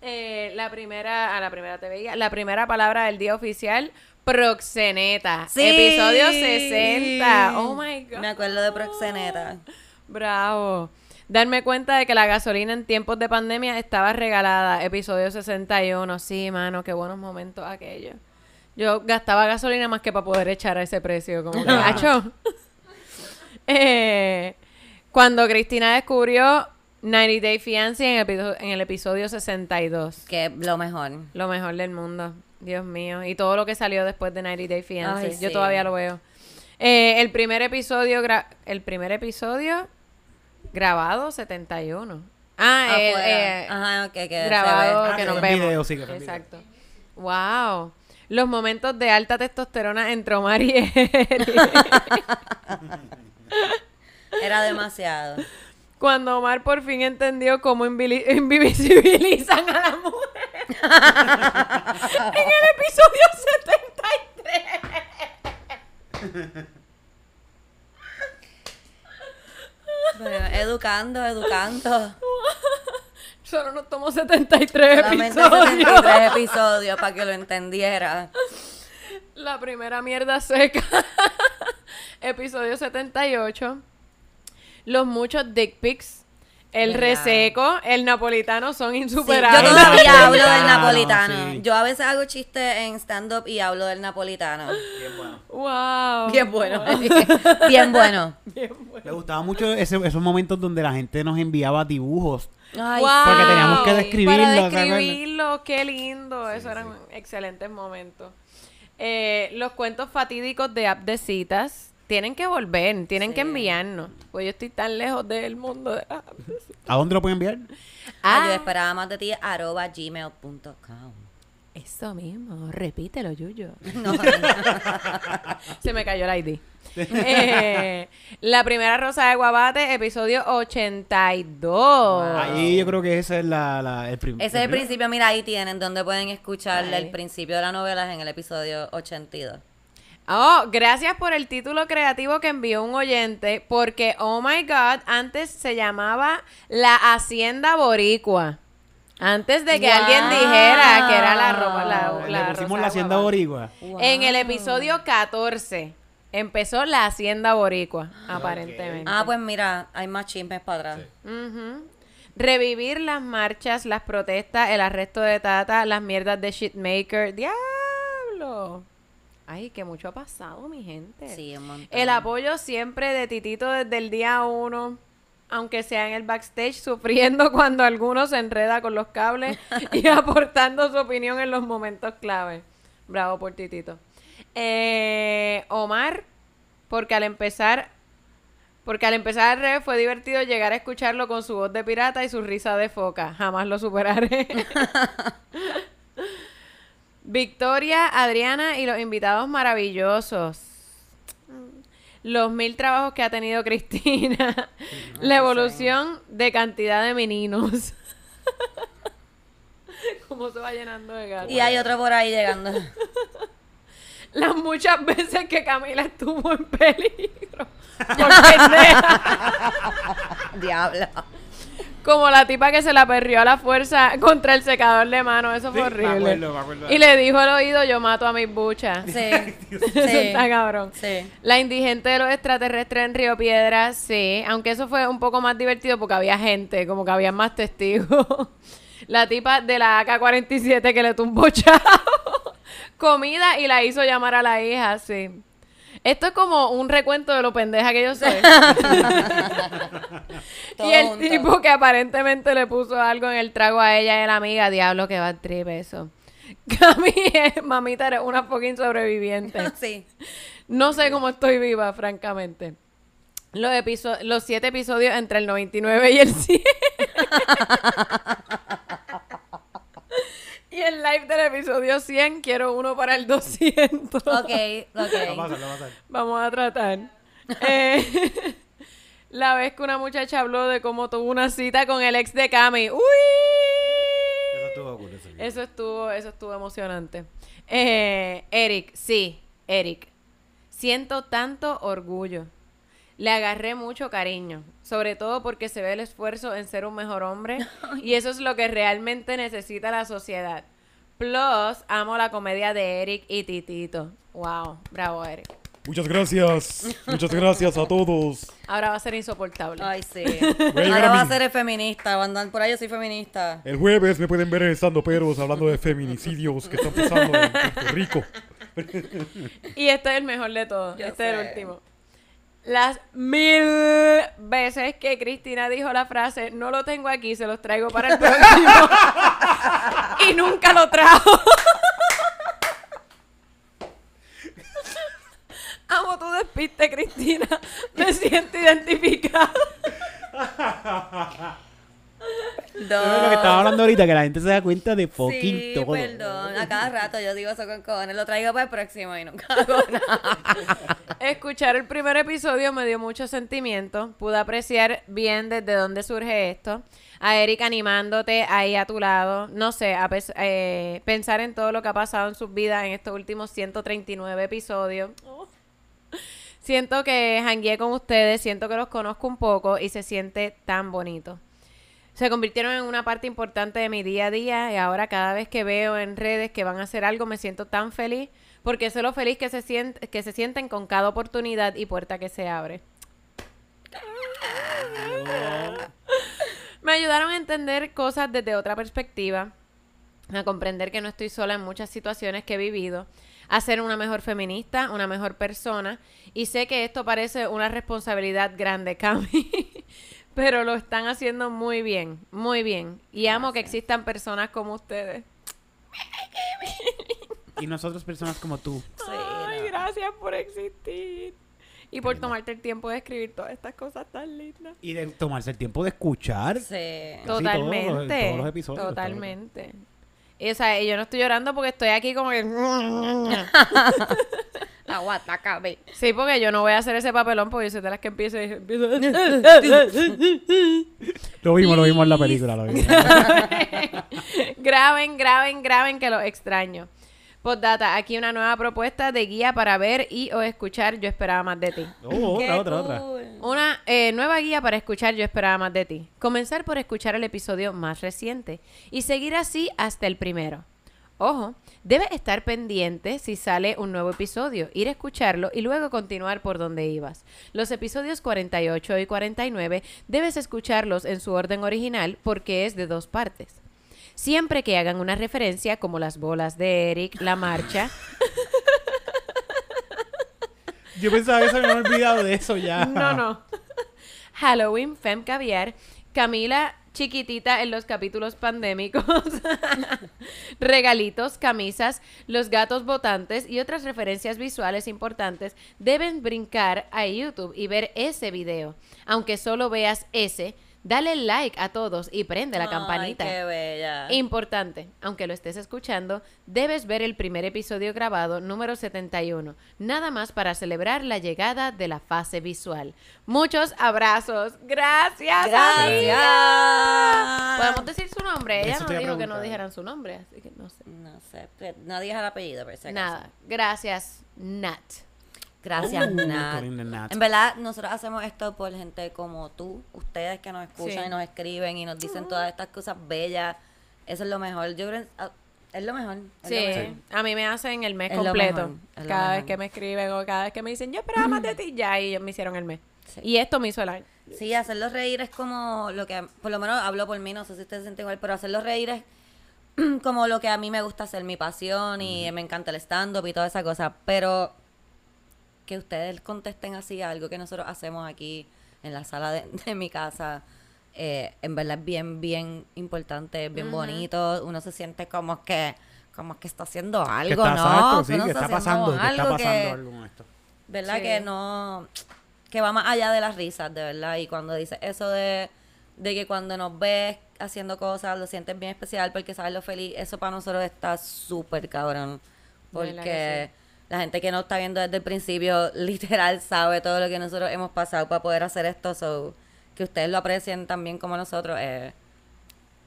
Speaker 3: Eh, la primera, a la primera te veía, la primera palabra del día oficial, proxeneta.
Speaker 1: Sí.
Speaker 3: Episodio 60. Oh my god.
Speaker 1: Me acuerdo de Proxeneta.
Speaker 3: Bravo. Darme cuenta de que la gasolina en tiempos de pandemia estaba regalada. Episodio 61. Sí, mano, qué buenos momentos aquellos. Yo gastaba gasolina más que para poder echar a ese precio. Como que. *laughs* *laughs* Eh, cuando Cristina descubrió 90 Day Fiancé en el, en el episodio 62.
Speaker 1: Que lo mejor.
Speaker 3: Lo mejor del mundo. Dios mío. Y todo lo que salió después de 90 Day Fiancé.
Speaker 1: Ay,
Speaker 3: Yo
Speaker 1: sí.
Speaker 3: todavía lo veo. Eh, el primer episodio, gra- el primer episodio grabado 71. Ah, el,
Speaker 1: Afuera.
Speaker 3: eh,
Speaker 1: Ajá, que, que
Speaker 3: grabado
Speaker 1: ve.
Speaker 2: Ah,
Speaker 3: que
Speaker 2: que
Speaker 3: nos vemos.
Speaker 2: video, sí, que.
Speaker 3: Exacto. Wow. Los momentos de alta testosterona entre Omar y. *laughs*
Speaker 1: Era demasiado.
Speaker 3: Cuando Omar por fin entendió cómo *laughs* invisibilizan a la mujer. en el episodio 73.
Speaker 1: Pero educando, educando.
Speaker 3: Solo nos tomó 73
Speaker 1: Solamente
Speaker 3: episodios.
Speaker 1: 73 episodios para que lo entendiera.
Speaker 3: La primera mierda seca. *laughs* Episodio 78. Los muchos dick pics. El reseco, el napolitano son
Speaker 1: Sí, yo
Speaker 3: insuperables.
Speaker 1: todavía hablo del
Speaker 2: napolitano, sí.
Speaker 1: Yo a veces hago chistes en stand-up y hablo del napolitano.
Speaker 3: Wow. *laughs*
Speaker 1: Bien bueno. Bien bueno.
Speaker 3: Bien bueno.
Speaker 2: Me gustaba mucho ese- esos momentos donde la gente nos enviaba dibujos.
Speaker 1: Ay,
Speaker 3: Wow.
Speaker 2: Porque teníamos que describirlo,
Speaker 3: describirlo, qué lindo. Eso eran excelentes momentos. Eh, los cuentos fatídicos de app de citas tienen que volver, tienen que enviarnos. Pues yo estoy tan lejos del mundo de.
Speaker 2: ¿A dónde lo pueden enviar?
Speaker 1: Ah, yo
Speaker 3: Ah.
Speaker 1: esperaba más de ti, arroba gmail.com.
Speaker 3: Eso mismo, repítelo, Yuyo. *laughs*
Speaker 1: No, *laughs*
Speaker 3: Se me cayó el ID. Eh, la primera rosa de Guabate, episodio 82.
Speaker 2: Ahí yo creo que ese es la, la- el
Speaker 1: ese es el principio, mira, ahí tienen donde pueden escuchar el principio de la novela en el episodio 82.
Speaker 3: Oh, gracias por el título creativo que envió un oyente, porque, oh my God, antes se llamaba La Hacienda Boricua. Antes de que
Speaker 1: Wow.
Speaker 3: alguien dijera que era la ropa, la,
Speaker 2: Le
Speaker 3: la
Speaker 2: pusimos
Speaker 3: Rosa
Speaker 2: la hacienda boricua.
Speaker 3: En el episodio 14 empezó La Hacienda Boricua, aparentemente.
Speaker 1: Ah, pues mira, hay más chismes para atrás.
Speaker 3: Revivir las marchas, las protestas, el arresto de Tata, las mierdas de Shitmaker. ¡Diablo! Ay, que mucho ha pasado, mi gente.
Speaker 1: Sí, un montón.
Speaker 3: El apoyo siempre de Titito desde el día uno, aunque sea en el backstage, *laughs* sufriendo cuando alguno se enreda con los cables *laughs* y aportando su opinión en los momentos clave. Bravo por Titito. Eh, Omar, porque al empezar, porque al empezar fue divertido llegar a escucharlo con su voz de pirata y su risa de foca. Jamás lo superaré. *laughs* Victoria, Adriana y los invitados maravillosos. Los mil trabajos que ha tenido *laughs* Cristina. La evolución de cantidad de meninos. *laughs* Cómo se va llenando de gatos.
Speaker 1: Y hay otro por ahí llegando. *laughs*
Speaker 3: Las muchas veces que Camila estuvo en peligro. Por pendeja.
Speaker 1: Diablo.
Speaker 3: Como la tipa que se la perrió a la fuerza contra el secador de mano. Eso fue
Speaker 2: Sí, me
Speaker 3: horrible.
Speaker 2: acuerdo, me acuerdo.
Speaker 3: Y le dijo al oído, yo mato a mis buchas.
Speaker 1: Sí. *laughs*
Speaker 3: Eso
Speaker 1: sí.
Speaker 3: está cabrón.
Speaker 1: Sí.
Speaker 3: La indigente de los extraterrestres en Río Piedra, sí. Aunque eso fue un poco más divertido porque había gente, como que había más testigos. *laughs* La tipa de la AK-47 que le tumbó *laughs* chavo. Comida y la hizo llamar a la hija, sí. Esto es como un recuento de lo pendeja que yo soy. *laughs* Y el tipo que aparentemente le puso algo en el trago a ella y a la amiga, diablo que va a trip eso. *laughs* Cami, mamita, eres una fucking sobreviviente. *laughs*
Speaker 1: Sí.
Speaker 3: No sé cómo estoy viva, francamente. Los, los siete episodios entre el 99 y el 100. El live del episodio 100, quiero uno para el 200.
Speaker 1: Ok, ok.
Speaker 2: Lo a lo a.
Speaker 3: Vamos a tratar. Eh, *laughs* la vez que una muchacha habló de cómo tuvo una cita con el ex de Cami. ¡Uy!
Speaker 2: Eso estuvo cool, eso.
Speaker 3: Eso estuvo, eso estuvo emocionante. Eh, Eric, sí, Eric. Siento tanto orgullo. Le agarré mucho cariño, sobre todo porque se ve el esfuerzo en ser un mejor hombre *laughs* y eso es lo que realmente necesita la sociedad. Plus, amo la comedia de Eric y Titito. Wow, bravo Eric.
Speaker 4: Muchas gracias. Muchas gracias a todos.
Speaker 3: Ahora va a ser insoportable.
Speaker 1: Ay, sí. *laughs* Ahora
Speaker 4: a
Speaker 1: va a ser el feminista. Va a por ahí, yo soy feminista.
Speaker 4: El jueves me pueden ver estando peros hablando de feminicidios que están pasando en Puerto Rico. *laughs*
Speaker 3: Y este es el mejor de todos.
Speaker 1: Yo
Speaker 3: este es el último. Las mil veces que Cristina dijo la frase, no lo tengo aquí, se los traigo para el próximo. *laughs* y nunca lo trajo. *laughs* Amo tu despiste, Cristina. Me siento identificada. *laughs*
Speaker 1: perdón.
Speaker 2: lo que estaba hablando ahorita, que la gente se da cuenta de fucking
Speaker 1: Sí,
Speaker 2: todo.
Speaker 1: perdón. A cada rato yo digo eso con cojones. Lo traigo para el próximo y nunca hago nada. *laughs*
Speaker 3: Escuchar el primer episodio me dio mucho sentimiento. Pude apreciar bien desde dónde surge esto. A Eric animándote ahí a tu lado. No sé, a pes- eh, pensar en todo lo que ha pasado en sus vidas en estos últimos 139 episodios. Oh. Siento que jangueé con ustedes, siento que los conozco un poco y se siente tan bonito. Se convirtieron en una parte importante de mi día a día y ahora cada vez que veo en redes que van a hacer algo me siento tan feliz porque sé lo feliz que se, que se sienten con cada oportunidad y puerta que se abre. Me ayudaron a entender cosas desde otra perspectiva, a comprender que no estoy sola en muchas situaciones que he vivido, a ser una mejor feminista, una mejor persona, y sé que esto parece una responsabilidad grande, *laughs* Cami, pero lo están haciendo muy bien, muy bien, y amo que existan personas como ustedes.
Speaker 2: Y nosotros, personas como tú.
Speaker 3: Ay, gracias por existir. Y por tomarte el tiempo de escribir todas estas cosas tan lindas.
Speaker 2: Y de tomarse el tiempo de escuchar.
Speaker 1: Sí.
Speaker 2: Todos los-
Speaker 3: Totalmente.
Speaker 2: todos los episodios,
Speaker 3: Totalmente. Y, o sea, y yo no estoy llorando porque estoy aquí como que... *laughs* *laughs*
Speaker 1: Aguanta, cabe.
Speaker 3: Sí, porque yo no voy a hacer ese papelón porque yo soy de las que empiezo y empiezo... *laughs*
Speaker 2: Lo vimos, lo vimos en la película. Lo vimos. *laughs*
Speaker 3: graben, graben, graben que los extraño. Postdata, aquí una nueva propuesta de guía para ver y o escuchar Yo esperaba más de ti.
Speaker 2: Oh,
Speaker 1: Qué
Speaker 2: otra, otra, otra.
Speaker 1: cool.
Speaker 3: Una eh, nueva guía para escuchar Yo esperaba más de ti. Comenzar por escuchar el episodio más reciente y seguir así hasta el primero. Ojo, debe estar pendiente si sale un nuevo episodio, ir a escucharlo y luego continuar por donde ibas. Los episodios 48 y 49 debes escucharlos en su orden original porque es de dos partes. Siempre que hagan una referencia como las bolas de Eric, la marcha,
Speaker 2: Yo pensaba que se me había olvidado de eso ya.
Speaker 3: No, no. Halloween, Fem Caviar, Camila chiquitita en los capítulos pandémicos, *laughs* regalitos, camisas, los gatos votantes y otras referencias visuales importantes deben brincar a YouTube y ver ese video. Aunque solo veas ese, dale like a todos y prende la
Speaker 1: Ay,
Speaker 3: campanita.
Speaker 1: qué bella.
Speaker 3: Importante, aunque lo estés escuchando, debes ver el primer episodio grabado número 71, nada más para celebrar la llegada de la fase visual. Muchos abrazos. Gracias.
Speaker 1: Gracias.
Speaker 3: amiga. ¿Podemos decir su nombre? Ella
Speaker 2: Eso
Speaker 3: nos dijo que no dijeran su nombre, así que no sé.
Speaker 1: No sé, no digas el apellido, pero si.
Speaker 3: Nada. Gracias, Nat.
Speaker 1: Gracias, Nat. En verdad, nosotros hacemos esto por gente como tú, ustedes que nos escuchan
Speaker 3: Sí.
Speaker 1: y nos escriben y nos dicen todas estas cosas bellas. Eso es lo mejor. Yo creo que ah, es lo mejor. es lo
Speaker 3: Sí,
Speaker 1: mejor.
Speaker 3: a mí me hacen el mes
Speaker 1: Es lo
Speaker 3: completo.
Speaker 1: mejor, lo
Speaker 3: Cada vez
Speaker 1: mejor.
Speaker 3: que me escriben o cada vez que me dicen, yo esperaba más de ti, ya, y ellos me hicieron el mes.
Speaker 1: Sí.
Speaker 3: Y esto me hizo el año.
Speaker 1: Sí, hacerlos reír es como lo que, por lo menos hablo por mí, no sé si ustedes se sienten igual, pero hacerlos reír es *clears throat* como lo que a mí me gusta hacer, mi pasión y me encanta el stand-up y toda esa cosa. Pero que ustedes contesten así a algo que nosotros hacemos aquí en la sala de, *laughs* de mi casa, eh, en verdad es bien, bien importante, bien bonito. Uno se siente como que, como que está haciendo
Speaker 2: Que
Speaker 1: algo,
Speaker 2: está,
Speaker 1: ¿no?
Speaker 2: exacto, sí, que
Speaker 1: está
Speaker 2: está
Speaker 1: haciendo
Speaker 2: pasando, que está
Speaker 1: algo
Speaker 2: pasando
Speaker 1: que-
Speaker 2: algo con esto.
Speaker 1: ¿verdad?
Speaker 3: Sí.
Speaker 1: Que no, que va más allá de las risas, de verdad. Y cuando dices eso de, de que cuando nos ves haciendo cosas, lo sientes bien especial porque sabes lo feliz, eso para nosotros está súper cabrón. Porque
Speaker 3: que
Speaker 1: la gente que nos está viendo desde el principio, *laughs* literal, sabe todo lo que nosotros hemos pasado para poder hacer esto. So, que ustedes lo aprecien también como nosotros es,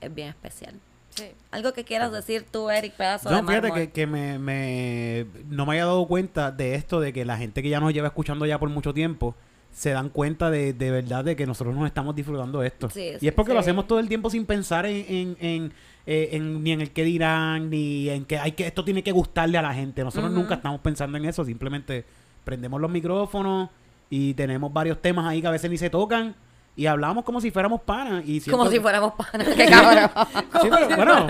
Speaker 1: es bien especial.
Speaker 3: Sí.
Speaker 1: Algo que quieras decir tú, Eric, pedazo de
Speaker 2: No, fíjate que, que me, me- no me había dado cuenta de esto, de que la gente que ya nos lleva escuchando ya por mucho tiempo, se dan cuenta de, de verdad de que nosotros nos estamos disfrutando de esto.
Speaker 1: Sí,
Speaker 2: y
Speaker 1: sí,
Speaker 2: es porque lo hacemos todo el tiempo sin pensar en, en, en, eh, en- ni en el que dirán, ni en que hay que esto tiene que gustarle a la gente. Nosotros nunca estamos pensando en eso, simplemente prendemos los micrófonos y tenemos varios temas ahí que a veces ni se tocan y hablamos como si fuéramos panas. Y
Speaker 1: Como si fuéramos panas, *laughs* qué cabrón.
Speaker 2: Sí, pero bueno,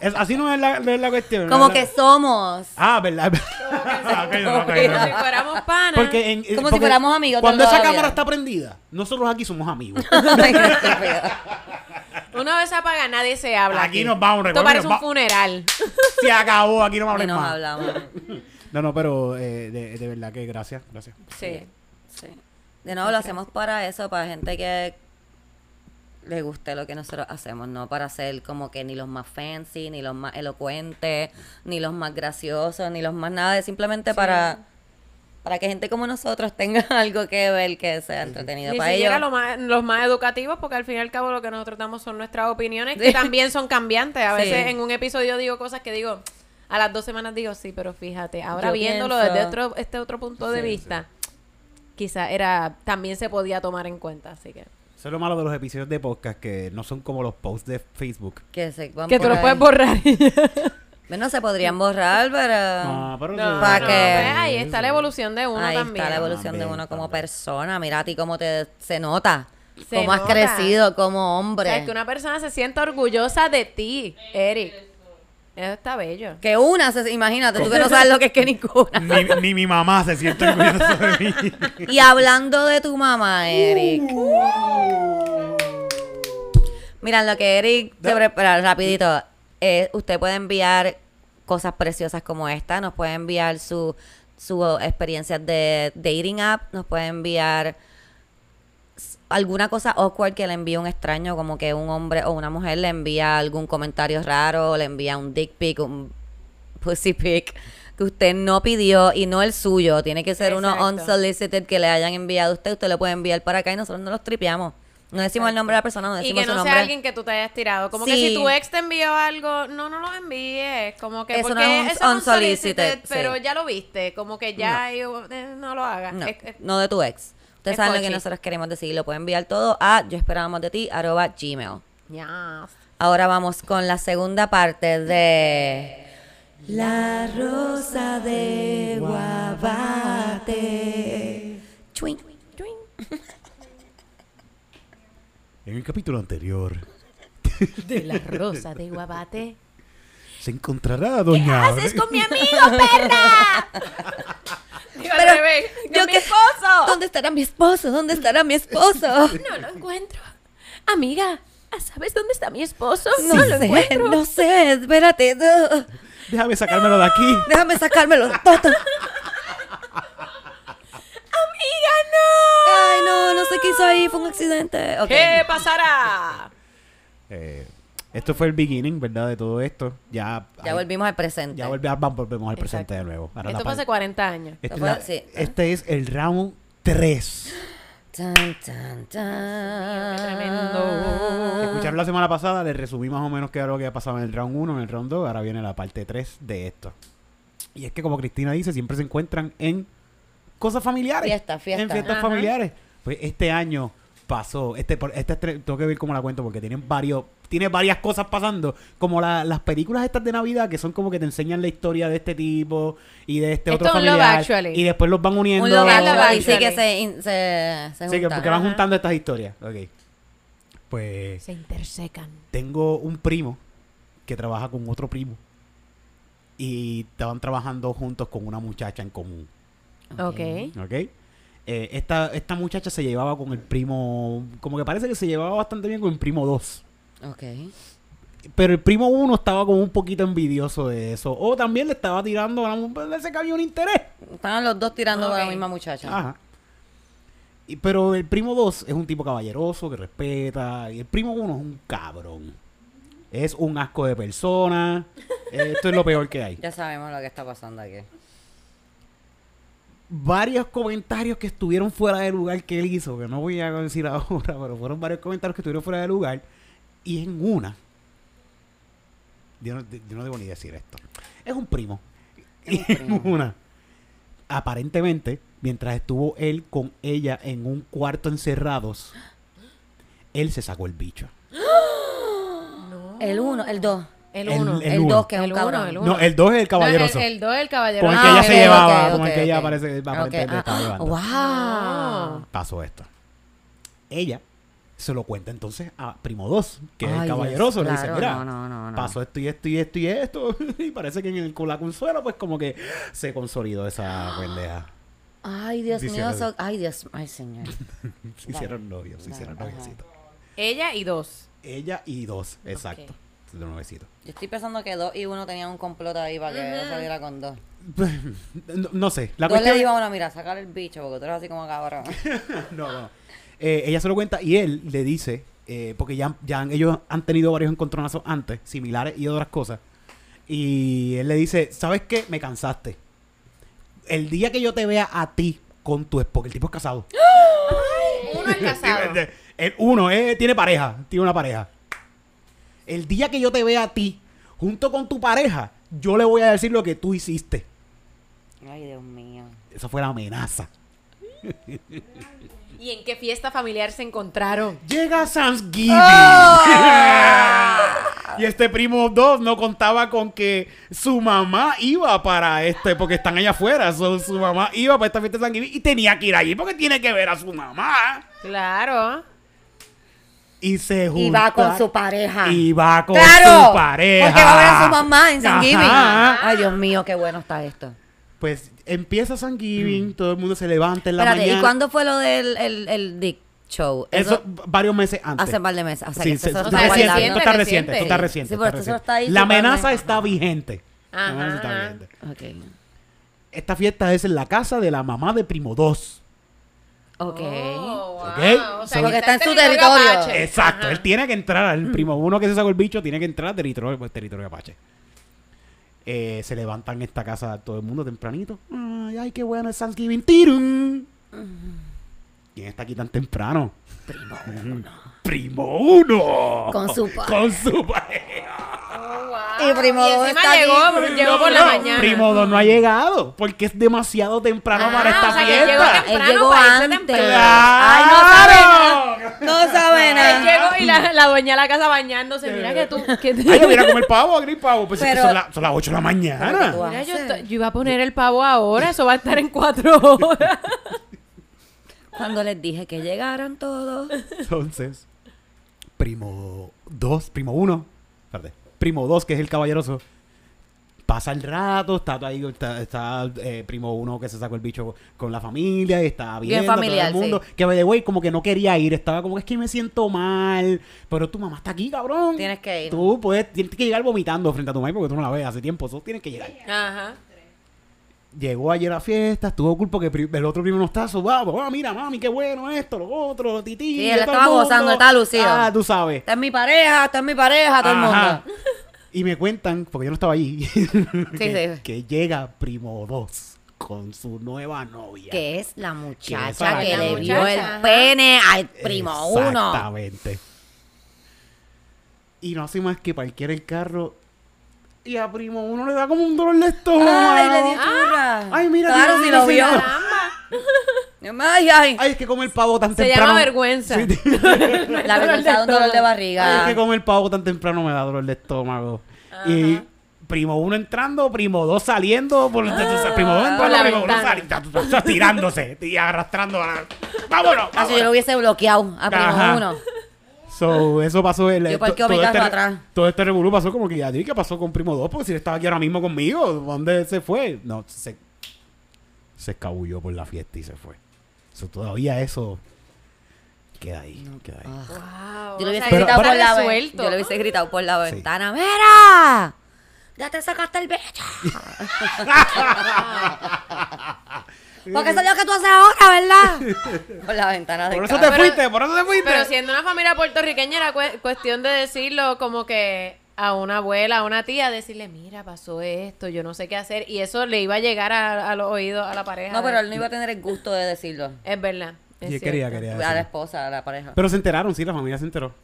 Speaker 2: es- así no es la, no es la cuestión.
Speaker 1: Como
Speaker 2: ¿no?
Speaker 1: que somos.
Speaker 2: Ah, ¿verdad?
Speaker 3: Como si fuéramos panas.
Speaker 2: Porque en-
Speaker 1: Como si fuéramos amigos
Speaker 2: Cuando esa cámara está prendida, nosotros aquí somos amigos. *laughs* *laughs*
Speaker 3: Una vez se apaga, nadie se habla.
Speaker 2: Aquí nos vamos,
Speaker 3: Esto parece un
Speaker 2: va-
Speaker 3: funeral. *laughs*
Speaker 2: Se acabó, aquí no me
Speaker 1: Y
Speaker 2: hablen
Speaker 1: nos
Speaker 2: más.
Speaker 1: hablamos.
Speaker 2: No, no, pero eh, de, de verdad que gracias, gracias.
Speaker 3: Sí.
Speaker 1: Sí. De nuevo, lo hacemos para eso, para gente que le guste lo que nosotros hacemos, no para ser como que ni los más fancy, ni los más elocuentes, ni los más graciosos, ni los más nada, es simplemente para para que gente como nosotros tenga *laughs* algo que ver que sea entretenido
Speaker 3: Ni
Speaker 1: para ellos.
Speaker 3: lo más- los más educativos, porque al fin y al cabo lo que nosotros damos son nuestras opiniones, que también son cambiantes. A
Speaker 1: Sí.
Speaker 3: veces en un episodio digo cosas que digo, a las dos semanas digo, sí, pero fíjate, ahora
Speaker 1: Yo
Speaker 3: viéndolo
Speaker 1: pienso-
Speaker 3: desde otro, este otro punto de vista, quizá era, también se podía tomar en cuenta, así que...
Speaker 2: Eso es lo malo de los episodios de podcast, que no son como los posts de Facebook.
Speaker 1: Que se van
Speaker 3: Que
Speaker 1: por
Speaker 3: tú lo
Speaker 1: ahí.
Speaker 3: puedes borrar. *laughs*
Speaker 1: Bueno, se podrían borrar, pero
Speaker 2: Ah, pero
Speaker 3: No,
Speaker 1: ¿Pa'
Speaker 3: no,
Speaker 1: qué?
Speaker 3: pues ahí está la evolución de uno
Speaker 1: ahí
Speaker 3: también.
Speaker 1: está la evolución de uno como persona. Mira a ti cómo te se nota,
Speaker 3: Se
Speaker 1: cómo has crecido como
Speaker 3: O
Speaker 1: hombre.
Speaker 3: sea, que una persona se sienta orgullosa de ti, Eric. Eso está bello.
Speaker 1: Que una, se, imagínate, tú que no *laughs* sabes lo que es que ninguna.
Speaker 2: ni, ni mi mamá se siente orgullosa de mí.
Speaker 1: Y hablando de tu mamá, Eric. Mira, lo que Eric se prepara rapidito. eh, usted puede enviar cosas preciosas como esta. Nos puede enviar su, su experiencias de dating app. Nos puede enviar alguna cosa awkward que le envíe un extraño, como que un hombre o una mujer le envía algún comentario raro, le envía un dick pic, un pussy pic que usted no pidió y no el suyo. Tiene que ser uno unsolicited que le hayan enviado a usted. Usted lo puede enviar para acá y nosotros no los tripeamos. No decimos el nombre de la persona, no
Speaker 3: Y
Speaker 1: decimos
Speaker 3: que
Speaker 1: su
Speaker 3: no
Speaker 1: nombre.
Speaker 3: sea alguien que tú te hayas tirado. Como que si tu ex te envió algo, no, no lo envíes. Como que
Speaker 1: Eso no
Speaker 3: porque
Speaker 1: es un
Speaker 3: eso es
Speaker 1: unsolicited, sí.
Speaker 3: pero ya lo viste. Como que ya yo- eh, no lo hagas.
Speaker 1: No,
Speaker 3: Es- es-
Speaker 1: no de tu ex. Ustedes
Speaker 3: es
Speaker 1: saben lo que nosotros queremos decir. Lo pueden enviar todo a yo esperábamos de ti, arroba gmail.
Speaker 3: Yes.
Speaker 1: Ahora vamos con la segunda parte de La Rosa de Guabate. Chuin.
Speaker 2: En el capítulo anterior
Speaker 3: De la rosa de Guabate.
Speaker 2: se encontrará doña...
Speaker 3: con mi amigo, perra? Digo
Speaker 1: Pero,
Speaker 3: revés, con
Speaker 1: yo
Speaker 3: mi
Speaker 1: que-
Speaker 3: esposo.
Speaker 1: ¿Dónde estará mi esposo? ¿Dónde estará mi esposo?
Speaker 3: No lo encuentro. Amiga, ¿sabes dónde está mi esposo?
Speaker 1: No, sé, no sé, espérate. no.
Speaker 2: Déjame sacármelo de aquí.
Speaker 1: Déjame sacármelo todo.
Speaker 3: Amiga, no.
Speaker 1: Ay, no, no sé qué hizo ahí, fue un accidente. Ok.
Speaker 3: ¿Qué pasará?
Speaker 2: Eh, esto fue el beginning, ¿verdad? De todo esto. Ya,
Speaker 1: Ya volvimos al presente.
Speaker 2: Ya volvemos, vamos, volvemos al presente
Speaker 3: Exacto.
Speaker 2: de nuevo. Ahora
Speaker 3: Esto fue hace
Speaker 2: parte-
Speaker 3: 40 años.
Speaker 2: Este, la-
Speaker 1: sí.
Speaker 2: este es el round 3.
Speaker 1: Tan, tan, tan.
Speaker 3: qué tremendo.
Speaker 2: Escucharon la semana pasada, les resumí más o menos qué era lo que había pasado en el round 1, en el round 2, ahora viene la parte 3 de esto. Y es que como Cristina dice, siempre se encuentran en cosas familiares.
Speaker 1: Fiesta, fiesta.
Speaker 2: En fiestas
Speaker 3: Ajá.
Speaker 2: familiares. Pues este año pasó, este, por- este tengo que ver cómo la cuento porque tienen varios, tiene varias cosas pasando, como la- las películas estas de Navidad que son como que te enseñan la historia de este tipo y de este
Speaker 3: Esto
Speaker 2: otro
Speaker 3: Love
Speaker 2: familiar
Speaker 3: Actually.
Speaker 2: y después los van uniendo.
Speaker 1: Un Love
Speaker 3: Love
Speaker 1: Actually, sí que se, in- se, se
Speaker 2: Sí, que van juntando estas historias. Ok. Pues
Speaker 3: Se intersecan.
Speaker 2: tengo un primo que trabaja con otro primo y estaban trabajando juntos con una muchacha en común.
Speaker 3: Ok.
Speaker 2: ¿Ok? Eh, esta, esta muchacha se llevaba con el primo, como que parece que se llevaba bastante bien con el primo 2.
Speaker 1: Ok.
Speaker 2: Pero el primo 1 estaba como un poquito envidioso de eso. O también le estaba tirando, a la- parece que había un interés.
Speaker 1: Estaban los dos tirando a la misma muchacha.
Speaker 2: Ajá. Y- pero el primo 2 es un tipo caballeroso que respeta. Y el primo 1 es un cabrón. Es un asco de persona. *laughs* Esto es lo peor que hay.
Speaker 1: Ya sabemos lo que está pasando aquí.
Speaker 2: Varios comentarios que estuvieron fuera de lugar que él hizo, que no voy a decir *laughs* ahora, pero fueron varios comentarios que estuvieron fuera de lugar. Y en una, yo no, yo no debo ni decir esto, es un primo.
Speaker 1: Es un
Speaker 2: Y *laughs* en
Speaker 1: primo.
Speaker 2: una, aparentemente, mientras estuvo él con ella en un cuarto encerrados, él se sacó el bicho. *gasps*
Speaker 1: El uno, el dos.
Speaker 3: El
Speaker 2: El-
Speaker 3: 1.
Speaker 2: el
Speaker 1: El
Speaker 2: uno.
Speaker 1: dos, que es un
Speaker 3: El uno,
Speaker 1: cabrón.
Speaker 3: el uno.
Speaker 2: No, el 2 es el caballeroso.
Speaker 3: el 2 el caballero.
Speaker 2: con el que
Speaker 1: Ah,
Speaker 2: ella se llevaba, con el que ella
Speaker 1: ok.
Speaker 2: aparece, aparentemente
Speaker 1: Ok,
Speaker 2: estaba
Speaker 1: ah,
Speaker 2: llevando.
Speaker 1: wow.
Speaker 2: Pasó esto. Ella se lo cuenta entonces a Primo 2, que es el
Speaker 1: Dios,
Speaker 2: caballeroso. le dice, mira,
Speaker 1: no, no, no, no.
Speaker 2: pasó esto y esto y esto y esto. *laughs* y parece que en el, con la consuela, pues como que se consolidó esa pendeja.
Speaker 1: Ay, Dios mío. so- Ay, Dios. Ay, señor. *laughs*
Speaker 2: Se hicieron novios, se hicieron noviecitos.
Speaker 3: Ella y dos.
Speaker 2: Ella y dos, exacto. De nuevecito.
Speaker 1: Yo estoy pensando que dos y uno tenían un complot ahí para que saliera con dos. *laughs*
Speaker 2: no, no sé. La
Speaker 1: dos le
Speaker 2: cuestión
Speaker 1: digo a uno, mira, sacar el bicho porque tú eres así como cabrón. *laughs*
Speaker 2: no, no. Eh, ella se lo cuenta y él le dice eh, porque ya, ya han- ellos han tenido varios encontronazos antes, similares y otras cosas. Y él le dice, ¿sabes qué? Me cansaste. El día que yo te vea a ti con tu esposa, porque el tipo es casado. *gasps*
Speaker 3: Uno es *laughs* casado.
Speaker 2: El uno eh, tiene pareja, tiene una pareja. El día que yo te vea a ti junto con tu pareja, yo le voy a decir lo que tú hiciste.
Speaker 1: Ay, Dios mío.
Speaker 2: Esa fue la amenaza.
Speaker 3: ¿Y en qué fiesta familiar se encontraron?
Speaker 2: Llega Thanksgiving. *laughs* y este primo 2 no contaba con que su mamá iba para este, porque están allá afuera. So, su mamá iba para esta fiesta de Thanksgiving y tenía que ir allí porque tiene que ver a su mamá.
Speaker 3: Claro.
Speaker 2: Y se junta.
Speaker 1: Y va con su pareja.
Speaker 2: Y va con
Speaker 1: ¡Claro!
Speaker 2: su pareja.
Speaker 1: Porque va a ver a su mamá en Thanksgiving. Ay, Dios mío, qué bueno está esto.
Speaker 2: Pues empieza Thanksgiving, todo el mundo se levanta en la
Speaker 1: Espérate,
Speaker 2: mañana.
Speaker 1: ¿y cuándo fue lo del el, el Dick Show?
Speaker 2: Eso, varios meses antes.
Speaker 1: hace par de meses. O sea,
Speaker 2: Sí,
Speaker 1: que
Speaker 2: sí,
Speaker 1: eso
Speaker 2: esto
Speaker 1: está
Speaker 2: reciente, esto está
Speaker 3: reciente,
Speaker 2: esto está reciente.
Speaker 1: Sí,
Speaker 2: está
Speaker 1: porque eso
Speaker 2: reciente.
Speaker 1: está ahí
Speaker 2: La amenaza está vigente. La amenaza está vigente. Esta fiesta es en la casa de la mamá de Primo 2.
Speaker 1: Ok.
Speaker 3: Oh, wow.
Speaker 2: Ok.
Speaker 3: O sea,
Speaker 1: Porque
Speaker 3: que
Speaker 1: está en su territorio.
Speaker 3: Apache.
Speaker 2: Exacto,
Speaker 3: Ajá.
Speaker 2: él tiene que entrar, el primo uno que se sacó el bicho tiene que entrar al territorio, pues, territorio Apache. Eh, se levantan en esta casa todo el mundo tempranito. Ay, ay, qué bueno es Thanksgiving. ¿Quién está aquí tan temprano?
Speaker 1: Primo.
Speaker 2: Primo uno.
Speaker 1: Con su pa-
Speaker 2: Con su pareja.
Speaker 3: Oh, wow.
Speaker 1: Y Primo
Speaker 3: Y
Speaker 1: Dos
Speaker 3: encima
Speaker 1: está
Speaker 3: llegó,
Speaker 1: aquí.
Speaker 3: llegó por la
Speaker 2: No,
Speaker 3: mañana.
Speaker 2: Primo 2 no ha llegado porque es demasiado temprano
Speaker 3: Ah,
Speaker 2: para esta
Speaker 3: o sea,
Speaker 2: fiesta.
Speaker 3: llegó
Speaker 1: Él llegó
Speaker 3: para
Speaker 1: antes. Ay, no sabe nada. No sabe
Speaker 3: Él llegó y la, la dueña de la casa bañándose. Mira que tú. Que *laughs*
Speaker 2: Ay, yo mira *laughs* comer pavo, gris pavo. Pues es que son, la- son las 8 de la mañana.
Speaker 3: Mira, yo, yo iba a poner el pavo ahora. Eso va a estar en cuatro *laughs* horas.
Speaker 1: Cuando les dije que llegaran todos.
Speaker 2: Entonces, primo 2, primo 1, espérate, primo 2, que es el caballeroso, pasa el rato, está ahí, está, está, eh, primo 1 que se sacó el bicho con la familia, y está
Speaker 1: Bien familiar,
Speaker 2: todo el mundo,
Speaker 1: sí.
Speaker 2: que by the way, como que no quería ir, estaba como es que me siento mal, pero tu mamá está aquí, cabrón.
Speaker 1: Tienes que ir.
Speaker 2: Tú puedes, tienes que llegar vomitando frente a tu mamá porque tú no la ves hace tiempo, eso tienes que llegar.
Speaker 3: Ajá.
Speaker 2: Llegó ayer a la fiesta, estuvo culpa que pri- el otro primo no está, vamos, ah, mira, mami, qué bueno esto, lo otro, tití.
Speaker 1: Sí, él estaba gozando, estaba lucido.
Speaker 2: Ah, tú sabes.
Speaker 1: Esta es mi pareja, esta es mi pareja, todo el mundo.
Speaker 2: Y me cuentan, porque yo no estaba allí, *laughs* que,
Speaker 1: sí.
Speaker 2: que llega Primo 2 con su nueva novia.
Speaker 1: Que es la muchacha que
Speaker 2: la
Speaker 1: le vio
Speaker 3: muchacha,
Speaker 1: el pene al primo uno.
Speaker 2: Exactamente. Y no hace más que parquear el carro y a Primo 1 le da como un dolor de estómago.
Speaker 1: Ay, le dio churra.
Speaker 2: Ay, mira,
Speaker 1: Claro, si lo vio. *laughs* Ay, ay.
Speaker 2: Ay, es que come el pavo tan
Speaker 3: Se
Speaker 2: temprano.
Speaker 3: llama vergüenza.
Speaker 2: Sí, *laughs*
Speaker 1: La vergüenza de un dolor de
Speaker 2: Ay, es
Speaker 1: barriga.
Speaker 2: que come el pavo tan temprano me da dolor de estómago. Y primo uno entrando, primo dos saliendo, por, primo dos entrando, primo uno saliendo, tirándose y arrastrando a la... *laughs* ¡Vámonos!
Speaker 1: Así yo lo
Speaker 2: vámonos!
Speaker 1: hubiese bloqueado a primo
Speaker 2: Ajá.
Speaker 1: uno.
Speaker 2: So, eso pasó. El,
Speaker 1: Yo parqueo mi
Speaker 2: todo
Speaker 1: carro
Speaker 2: este,
Speaker 1: atrás.
Speaker 2: Todo este revolú pasó como que ya, ¿qué pasó con Primo 2? Porque si él estaba aquí ahora mismo conmigo, ¿dónde se fue? No, se, se escabulló por la fiesta y se fue. So, todavía eso queda ahí, queda ahí.
Speaker 3: Wow,
Speaker 1: Yo lo hubiese
Speaker 2: Pero-
Speaker 1: gritado por la ve-. Yo lo hubiese gritado por la
Speaker 2: Sí.
Speaker 1: ventana. ¡Mira! Ya te sacaste el bicho. *laughs* *laughs* Porque eso es lo que tú haces ahora, ¿verdad? *laughs* Por la ventana de
Speaker 2: Por eso te fuiste, por eso te fuiste.
Speaker 3: Pero siendo una familia puertorriqueña era cue- cuestión de decirlo como que a una abuela, a una tía, decirle, mira, pasó esto, yo no sé qué hacer. Y eso le iba a llegar a, a los oídos a la pareja.
Speaker 1: No, pero él no iba a tener el gusto de decirlo.
Speaker 3: Es verdad. es
Speaker 2: Sí, quería,
Speaker 3: cierto.
Speaker 2: quería
Speaker 1: A la esposa, a la pareja.
Speaker 2: Pero se enteraron, sí, la familia se enteró.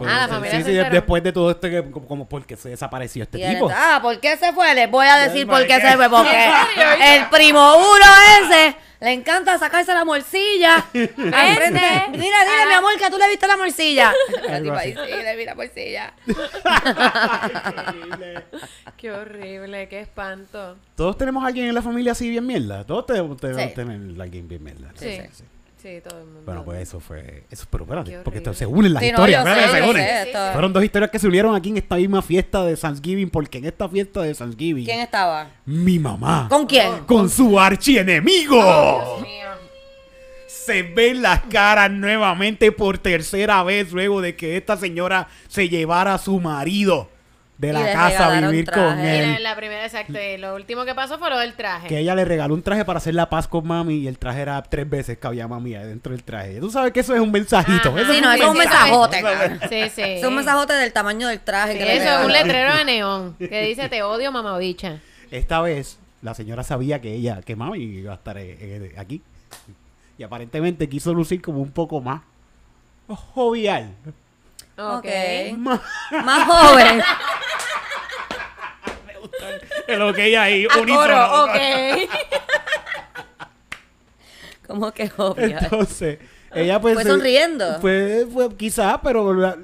Speaker 3: Ah, la familia
Speaker 2: sí,
Speaker 3: se
Speaker 2: sí,
Speaker 3: enteró.
Speaker 2: después de todo esto, que, como, porque se desapareció este
Speaker 1: Y
Speaker 2: tipo.
Speaker 1: ah, ¿por qué se fue? Les voy a decir
Speaker 2: ¿por
Speaker 1: qué se fue. Porque *laughs* el primo uno ese le encanta sacarse la morcilla. *laughs* Frente. Mira, dile, mi amor, que tú le viste la morcilla. La *laughs*
Speaker 2: Algo
Speaker 1: tipa ahí, sí, le vi la morcilla.
Speaker 3: Qué horrible, qué espanto.
Speaker 2: Todos tenemos a alguien en la familia así bien mierda. Todos tenemos, tenemos
Speaker 1: Sí.
Speaker 2: tener a alguien bien mierda.
Speaker 3: Sí. Sí, todo el mundo.
Speaker 2: Bueno, pues eso fue. Eso, pero espérate, porque esto se unen las
Speaker 1: Sí,
Speaker 2: historias. espérate,
Speaker 1: sé,
Speaker 2: se unen.
Speaker 1: sé,
Speaker 2: Fueron dos historias que se unieron aquí en esta misma fiesta de Thanksgiving, porque en esta fiesta de Thanksgiving,
Speaker 1: ¿Quién estaba?
Speaker 2: mi mamá,
Speaker 1: ¿Con quién?
Speaker 2: con su archienemigo,
Speaker 3: Dios mío.
Speaker 2: se ven las caras nuevamente por tercera vez luego de que esta señora se llevara a su marido. De la casa vivir con
Speaker 1: traje.
Speaker 2: Él.
Speaker 3: la primera, exacto. Y lo último que pasó fue lo del traje.
Speaker 2: Que ella le regaló un traje para hacer la paz con mami y el traje era tres veces que había mami dentro del traje. Tú sabes que eso es un mensajito.
Speaker 3: Ajá.
Speaker 2: Eso
Speaker 1: Sí, no, eso es un mensajote.
Speaker 3: Sí, sí.
Speaker 1: Es un mensajote del tamaño del traje
Speaker 3: Sí,
Speaker 1: que le
Speaker 3: eso es un letrero de neón que dice te odio mamabicha.
Speaker 2: Esta vez la señora sabía que ella, que mami iba a estar eh, eh, aquí. Y aparentemente quiso lucir como un poco más jovial.
Speaker 3: Ok.
Speaker 2: Más
Speaker 1: joven. *laughs*
Speaker 2: que ella ahí, unísono.
Speaker 3: ok.
Speaker 1: Como que joven.
Speaker 2: Entonces, ella pues...
Speaker 1: Fue sonriendo.
Speaker 2: Fue, fue quizás, pero la,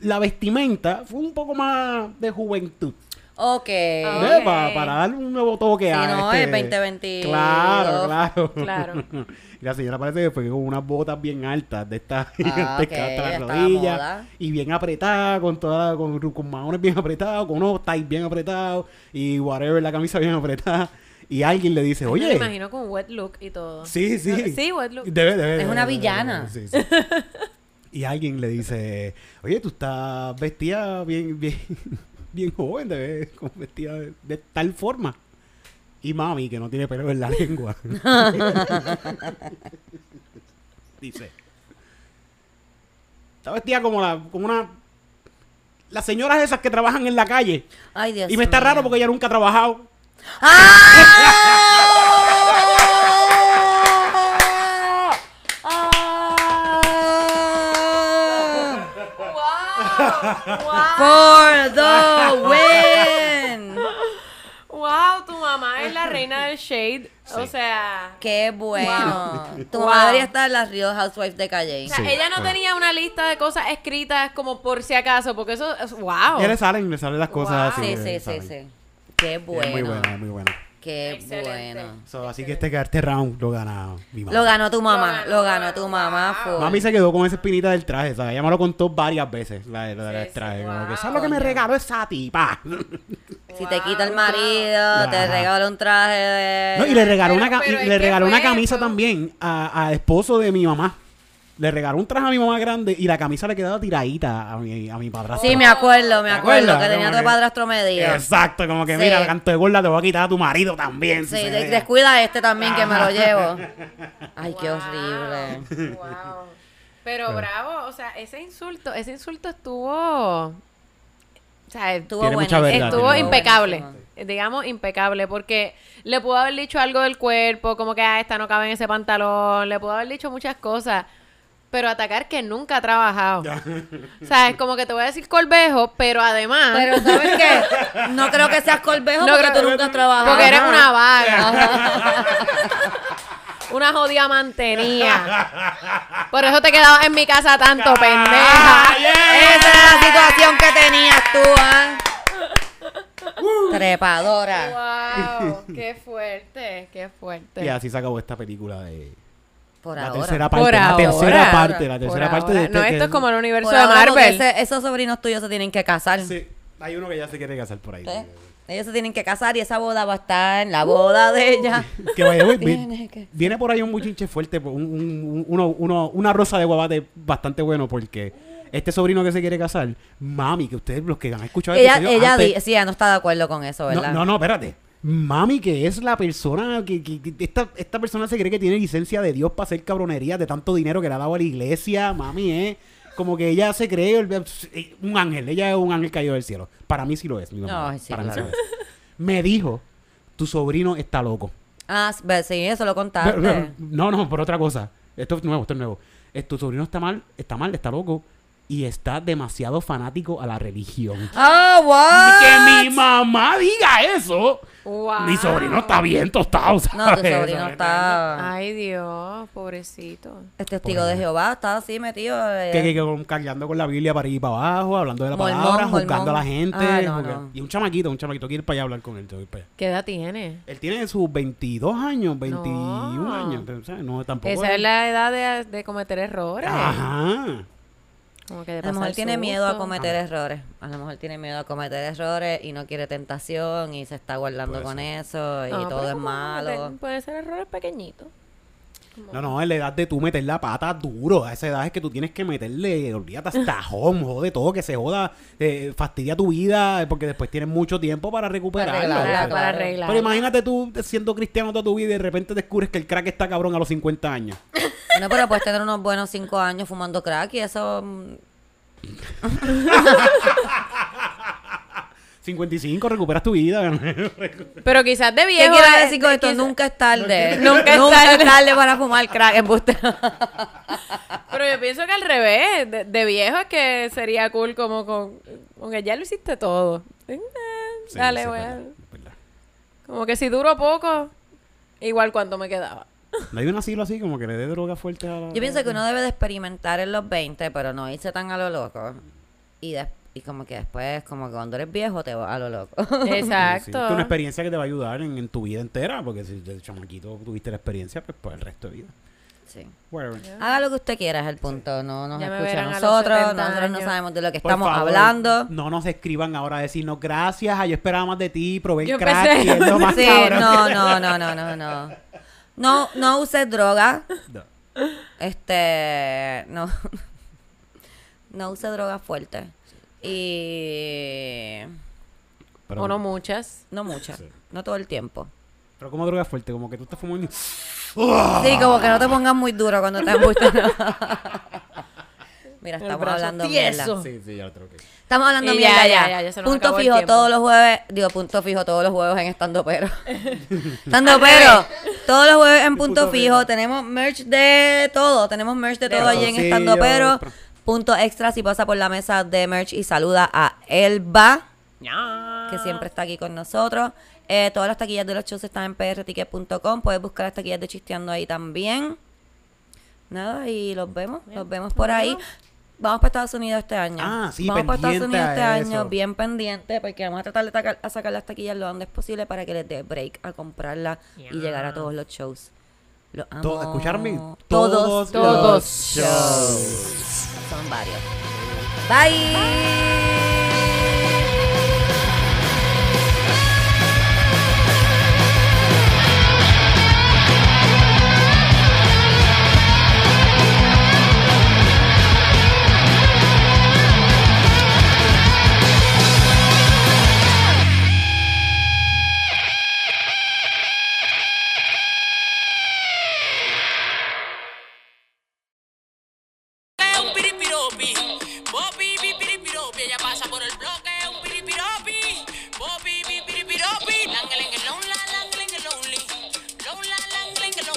Speaker 2: la vestimenta fue un poco más de juventud.
Speaker 1: Ok.
Speaker 2: Pa- para darle un nuevo toque
Speaker 1: Sí,
Speaker 2: a
Speaker 1: no,
Speaker 2: este-
Speaker 1: el 2022.
Speaker 2: Claro, claro.
Speaker 3: Claro. *laughs*
Speaker 2: Y la señora parece que fue con unas botas bien altas de estas *laughs*
Speaker 1: Ah,
Speaker 2: de
Speaker 1: ok,
Speaker 2: hasta las
Speaker 1: estaba
Speaker 2: rodillas y bien apretada con toda con, con maones bien apretados, con unos ties bien apretados y whatever la camisa bien apretada y alguien le dice,
Speaker 3: Me
Speaker 2: "Oye,
Speaker 3: lo imagino con wet look y todo.
Speaker 2: Sí, sí.
Speaker 3: Sí, wet look.
Speaker 2: Debe, debe,
Speaker 1: Es
Speaker 2: debe,
Speaker 1: una
Speaker 2: debe,
Speaker 1: villana.
Speaker 2: debe, sí, sí. *laughs* Y alguien le dice, oye, tú estás vestida bien, bien, bien joven, ves como vestida de, de tal forma. Y mami, que no tiene pelo en la *laughs* lengua. *laughs* dice, está vestida como la, como una, las señoras esas que trabajan en la calle.
Speaker 1: Ay, Dios
Speaker 2: y me está raro porque ella nunca ha trabajado.
Speaker 1: For the win.
Speaker 3: Wow, tu mamá es la reina del shade. O sea,
Speaker 1: Qué bueno. Tu
Speaker 3: Wow.
Speaker 1: debería estar en las Real Housewives de Calle.
Speaker 3: o sea,
Speaker 2: Sí.
Speaker 3: ella no
Speaker 2: Ah.
Speaker 3: tenía una lista de cosas escritas como por si acaso, porque eso es wow.
Speaker 2: Ya le salen, le salen las cosas
Speaker 3: Wow.
Speaker 2: así.
Speaker 1: Sí, sí, sí, sí. Qué
Speaker 2: Es
Speaker 1: bueno.
Speaker 2: muy bueno, es muy bueno.
Speaker 1: Qué
Speaker 3: Excelente.
Speaker 1: bueno.
Speaker 2: So, así que este, este round lo gana mi mamá.
Speaker 1: Lo ganó tu mamá,
Speaker 3: ganó,
Speaker 1: lo ganó tu mamá. full.
Speaker 2: Mami se quedó con esa espinita del traje, ¿sabes? Ella me lo contó varias veces, la, la, la
Speaker 3: Sí,
Speaker 2: del traje.
Speaker 3: wow.
Speaker 2: que, ¿sabes lo que me regaló esa tipa?
Speaker 1: Si te quita el
Speaker 3: Wow.
Speaker 1: marido, te regala un traje de...
Speaker 2: No, y le regaló
Speaker 3: Pero-
Speaker 2: una,
Speaker 3: pero
Speaker 2: y le regaló una camisa
Speaker 3: eso.
Speaker 2: también a, a esposo de mi mamá. Le regaló un traje a mi mamá grande y la camisa le quedaba tiradita a mi, a mi padrastro.
Speaker 1: Sí, me acuerdo, me
Speaker 2: ¿Te
Speaker 1: acuerdo que tenía tu padrastro medio.
Speaker 2: Exacto, como que
Speaker 1: Sí.
Speaker 2: mira, canto de gorda te voy a quitar a tu marido también. si
Speaker 1: Sí,
Speaker 2: se
Speaker 1: de- descuida este también que me lo llevo. *laughs* Ay, qué horrible.
Speaker 3: Wow. Pero bravo, o sea, ese insulto, ese insulto estuvo. O sea,
Speaker 1: Estuvo
Speaker 2: Tiene mucha
Speaker 1: buenísimo.
Speaker 2: verdad,
Speaker 3: estuvo
Speaker 2: tiene
Speaker 3: impecable. Digamos, impecable. Porque le pudo haber dicho algo del cuerpo, como que ah, esta no cabe en ese pantalón. Le pudo haber dicho muchas cosas. Pero atacar que nunca ha trabajado. O sea, es como que te voy a decir colvejo, pero además.
Speaker 1: Pero ¿sabes qué? No creo que seas colvejo
Speaker 3: No
Speaker 1: porque
Speaker 3: creo-
Speaker 1: tú nunca has trabajado.
Speaker 3: Porque eres una vaga. *laughs* una jodida mantenía. Por eso te quedabas en mi casa tanto, pendeja.
Speaker 1: Esa es la situación que tenías tú, ¿ah? Trepadora.
Speaker 3: Wow, qué fuerte, qué fuerte.
Speaker 2: Y así se acabó esta película de...
Speaker 1: Por
Speaker 2: la
Speaker 1: ahora.
Speaker 2: tercera parte,
Speaker 3: Por
Speaker 2: la
Speaker 3: ahora.
Speaker 2: tercera parte, la
Speaker 3: Por
Speaker 2: tercera parte
Speaker 3: ahora.
Speaker 2: de este
Speaker 3: No,
Speaker 2: que-
Speaker 3: esto es como el universo
Speaker 1: Por
Speaker 3: de
Speaker 1: ahora, porque
Speaker 3: Marvel.
Speaker 1: ese- esos sobrinos tuyos se tienen que casar.
Speaker 2: Sí, hay uno que ya se quiere casar por ahí.
Speaker 1: Ellos se tienen que casar y esa boda va a estar en la boda de ella.
Speaker 2: Que vaya, güey, vi- *laughs*
Speaker 1: Tiene que-
Speaker 2: viene por ahí un muchinche fuerte, un- un- un- uno, uno- una rosa de guabate bastante bueno porque este sobrino que se quiere casar, mami, que ustedes los que han escuchado el
Speaker 1: Ella,
Speaker 2: episodio
Speaker 1: ella
Speaker 2: antes-
Speaker 1: di- sí, ella no está de acuerdo con eso,
Speaker 2: no,
Speaker 1: ¿verdad?
Speaker 2: no, no, espérate. Mami, que es la persona que, que- que- esta, esta persona se cree que tiene licencia de Dios para hacer cabronería de tanto dinero que le ha dado a la iglesia. Mami, es como que ella se cree el- un ángel. Ella es un ángel caído del cielo. Para mí sí lo es. mi mamá.
Speaker 1: Ay, sí,
Speaker 2: Para mí sí lo es. Me dijo, tu sobrino está loco.
Speaker 1: Ah, sí, eso lo contaste.
Speaker 2: no, no, por otra cosa. Esto es nuevo, esto es nuevo. Tu sobrino está mal, está mal, está loco. Y está demasiado fanático a la religión.
Speaker 1: ¡Ah, what!
Speaker 2: Que mi mamá diga eso.
Speaker 3: Wow.
Speaker 2: Mi sobrino está bien tostado,
Speaker 1: No, tu
Speaker 2: ¿sabes?
Speaker 1: sobrino
Speaker 2: ¿Sabes?
Speaker 1: está...
Speaker 3: Ay, Dios, pobrecito.
Speaker 1: Es testigo de Jehová, está así metido. eh,
Speaker 2: Que, que, que cargando con la Biblia para ir para abajo, hablando de la
Speaker 1: Mormón,
Speaker 2: palabra,
Speaker 1: mormón.
Speaker 2: juzgando a la gente.
Speaker 1: Ah, no,
Speaker 2: porque-
Speaker 1: no.
Speaker 2: Y un chamaquito, un chamaquito, quiere ir para allá a hablar con él. para.
Speaker 3: ¿Qué edad tiene?
Speaker 2: Él tiene sus 22 años, 21
Speaker 3: No.
Speaker 2: años. ¿sabes? No, tampoco.
Speaker 3: Esa es la edad de, de cometer errores.
Speaker 2: Ajá.
Speaker 3: Como que de
Speaker 1: A lo mejor tiene miedo a cometer errores. A lo mejor tiene miedo a cometer errores y no quiere tentación y se está guardando
Speaker 2: Puede
Speaker 1: con
Speaker 2: ser.
Speaker 1: eso y
Speaker 3: No,
Speaker 1: todo es malo.
Speaker 3: Pueden ser errores pequeñitos.
Speaker 2: No, no, es la edad de tú meter la pata duro. A esa edad es que tú tienes que meterle, olvídate hasta *laughs* home, jode todo, que se joda, eh, fastidia tu vida, porque después tienes mucho tiempo para recuperarla.
Speaker 1: arreglarla,
Speaker 2: o sea.
Speaker 3: para arreglar.
Speaker 2: Pero imagínate tú siendo cristiano toda tu vida y de repente descubres que el crack está cabrón a los 50 años. *laughs*
Speaker 1: No, pero puedes tener unos buenos cinco años fumando crack y eso... *laughs* mm,
Speaker 2: 55, recuperas tu vida.
Speaker 3: Pero quizás de
Speaker 1: ¿Qué
Speaker 3: viejo.
Speaker 1: quiero
Speaker 3: eh,
Speaker 1: decir con esto?
Speaker 3: quizás-
Speaker 1: Nunca es tarde. *laughs*
Speaker 3: Nunca es tarde.
Speaker 1: tarde para fumar crack. Embuste. *laughs*
Speaker 3: Pero yo pienso que al revés, de, de viejo es que sería cool como con, con que ya lo hiciste todo. Eh,
Speaker 2: Sí,
Speaker 3: Dale,
Speaker 2: sí,
Speaker 3: voy a-
Speaker 2: verdad, es verdad.
Speaker 3: Como que si duró poco, igual cuánto me quedaba.
Speaker 2: No hay un asilo así, como que le dé droga fuerte a la...
Speaker 1: Yo pienso que uno debe de experimentar en los 20, pero no irse tan a lo loco. Y, des- y como que después, como que cuando eres viejo, te vas a lo loco. *laughs*
Speaker 2: Sí, sí.
Speaker 3: Exacto.
Speaker 2: Es una experiencia que te va a ayudar en, en tu vida entera, porque si de chamaquito tuviste la experiencia, pues para el resto de vida.
Speaker 1: Sí. Haga lo que usted quiera, es el punto. No nos escucha a nosotros.
Speaker 3: 70
Speaker 1: nosotros no sabemos de lo que
Speaker 2: Por
Speaker 1: estamos
Speaker 2: favor,
Speaker 1: hablando.
Speaker 2: No nos escriban ahora a decirnos gracias, ah, yo esperaba más de ti, probé el crack
Speaker 3: pensé-
Speaker 2: y es lo *laughs* más
Speaker 1: Sí, no, no, no, no, no, no. No, no uses droga.
Speaker 2: No.
Speaker 1: Este, no. *laughs* No use droga fuerte. Y
Speaker 2: Pero,
Speaker 3: o no muchas.
Speaker 1: no mucha,
Speaker 2: Sí.
Speaker 1: no todo el tiempo.
Speaker 2: pero como droga fuerte, como que tú estás fumando y...
Speaker 1: Sí, como que no te pongas muy duro cuando te embustes. Mira, estamos hablando mierda.
Speaker 2: Sí, sí, ya lo tengo que...
Speaker 1: Estamos hablando
Speaker 3: Y
Speaker 1: mierda
Speaker 3: ya,
Speaker 1: ya.
Speaker 3: ya, ya,
Speaker 1: punto fijo todos los jueves, digo punto fijo todos los jueves en Estando Pero. Estando Pero, todos los jueves en punto,
Speaker 2: Punto
Speaker 1: fijo.
Speaker 2: fijo.
Speaker 1: Tenemos merch de todo, tenemos merch de, todo allí en Estando Pero.
Speaker 2: pro-
Speaker 1: Punto extra si pasa por la mesa de merch y saluda a Elba, que siempre está aquí con nosotros. Eh, todas las taquillas de los shows están en prticket.com. Puedes buscar las taquillas de Chisteando ahí también. Nada, y los vemos, los vemos por ahí. Vamos para Estados Unidos este año.
Speaker 2: Ah, sí,
Speaker 1: Vamos para Estados Unidos este año, bien pendiente, porque vamos a tratar de taca- a sacar las taquillas lo antes posible para que les dé break a comprarla y llegar a todos los shows. Los amo.
Speaker 2: Todo- ¿escucharme?
Speaker 1: Todos,
Speaker 2: Todos
Speaker 3: los
Speaker 1: los shows. Son varios. Bye.
Speaker 5: un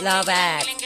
Speaker 1: Love.
Speaker 5: Langelengue,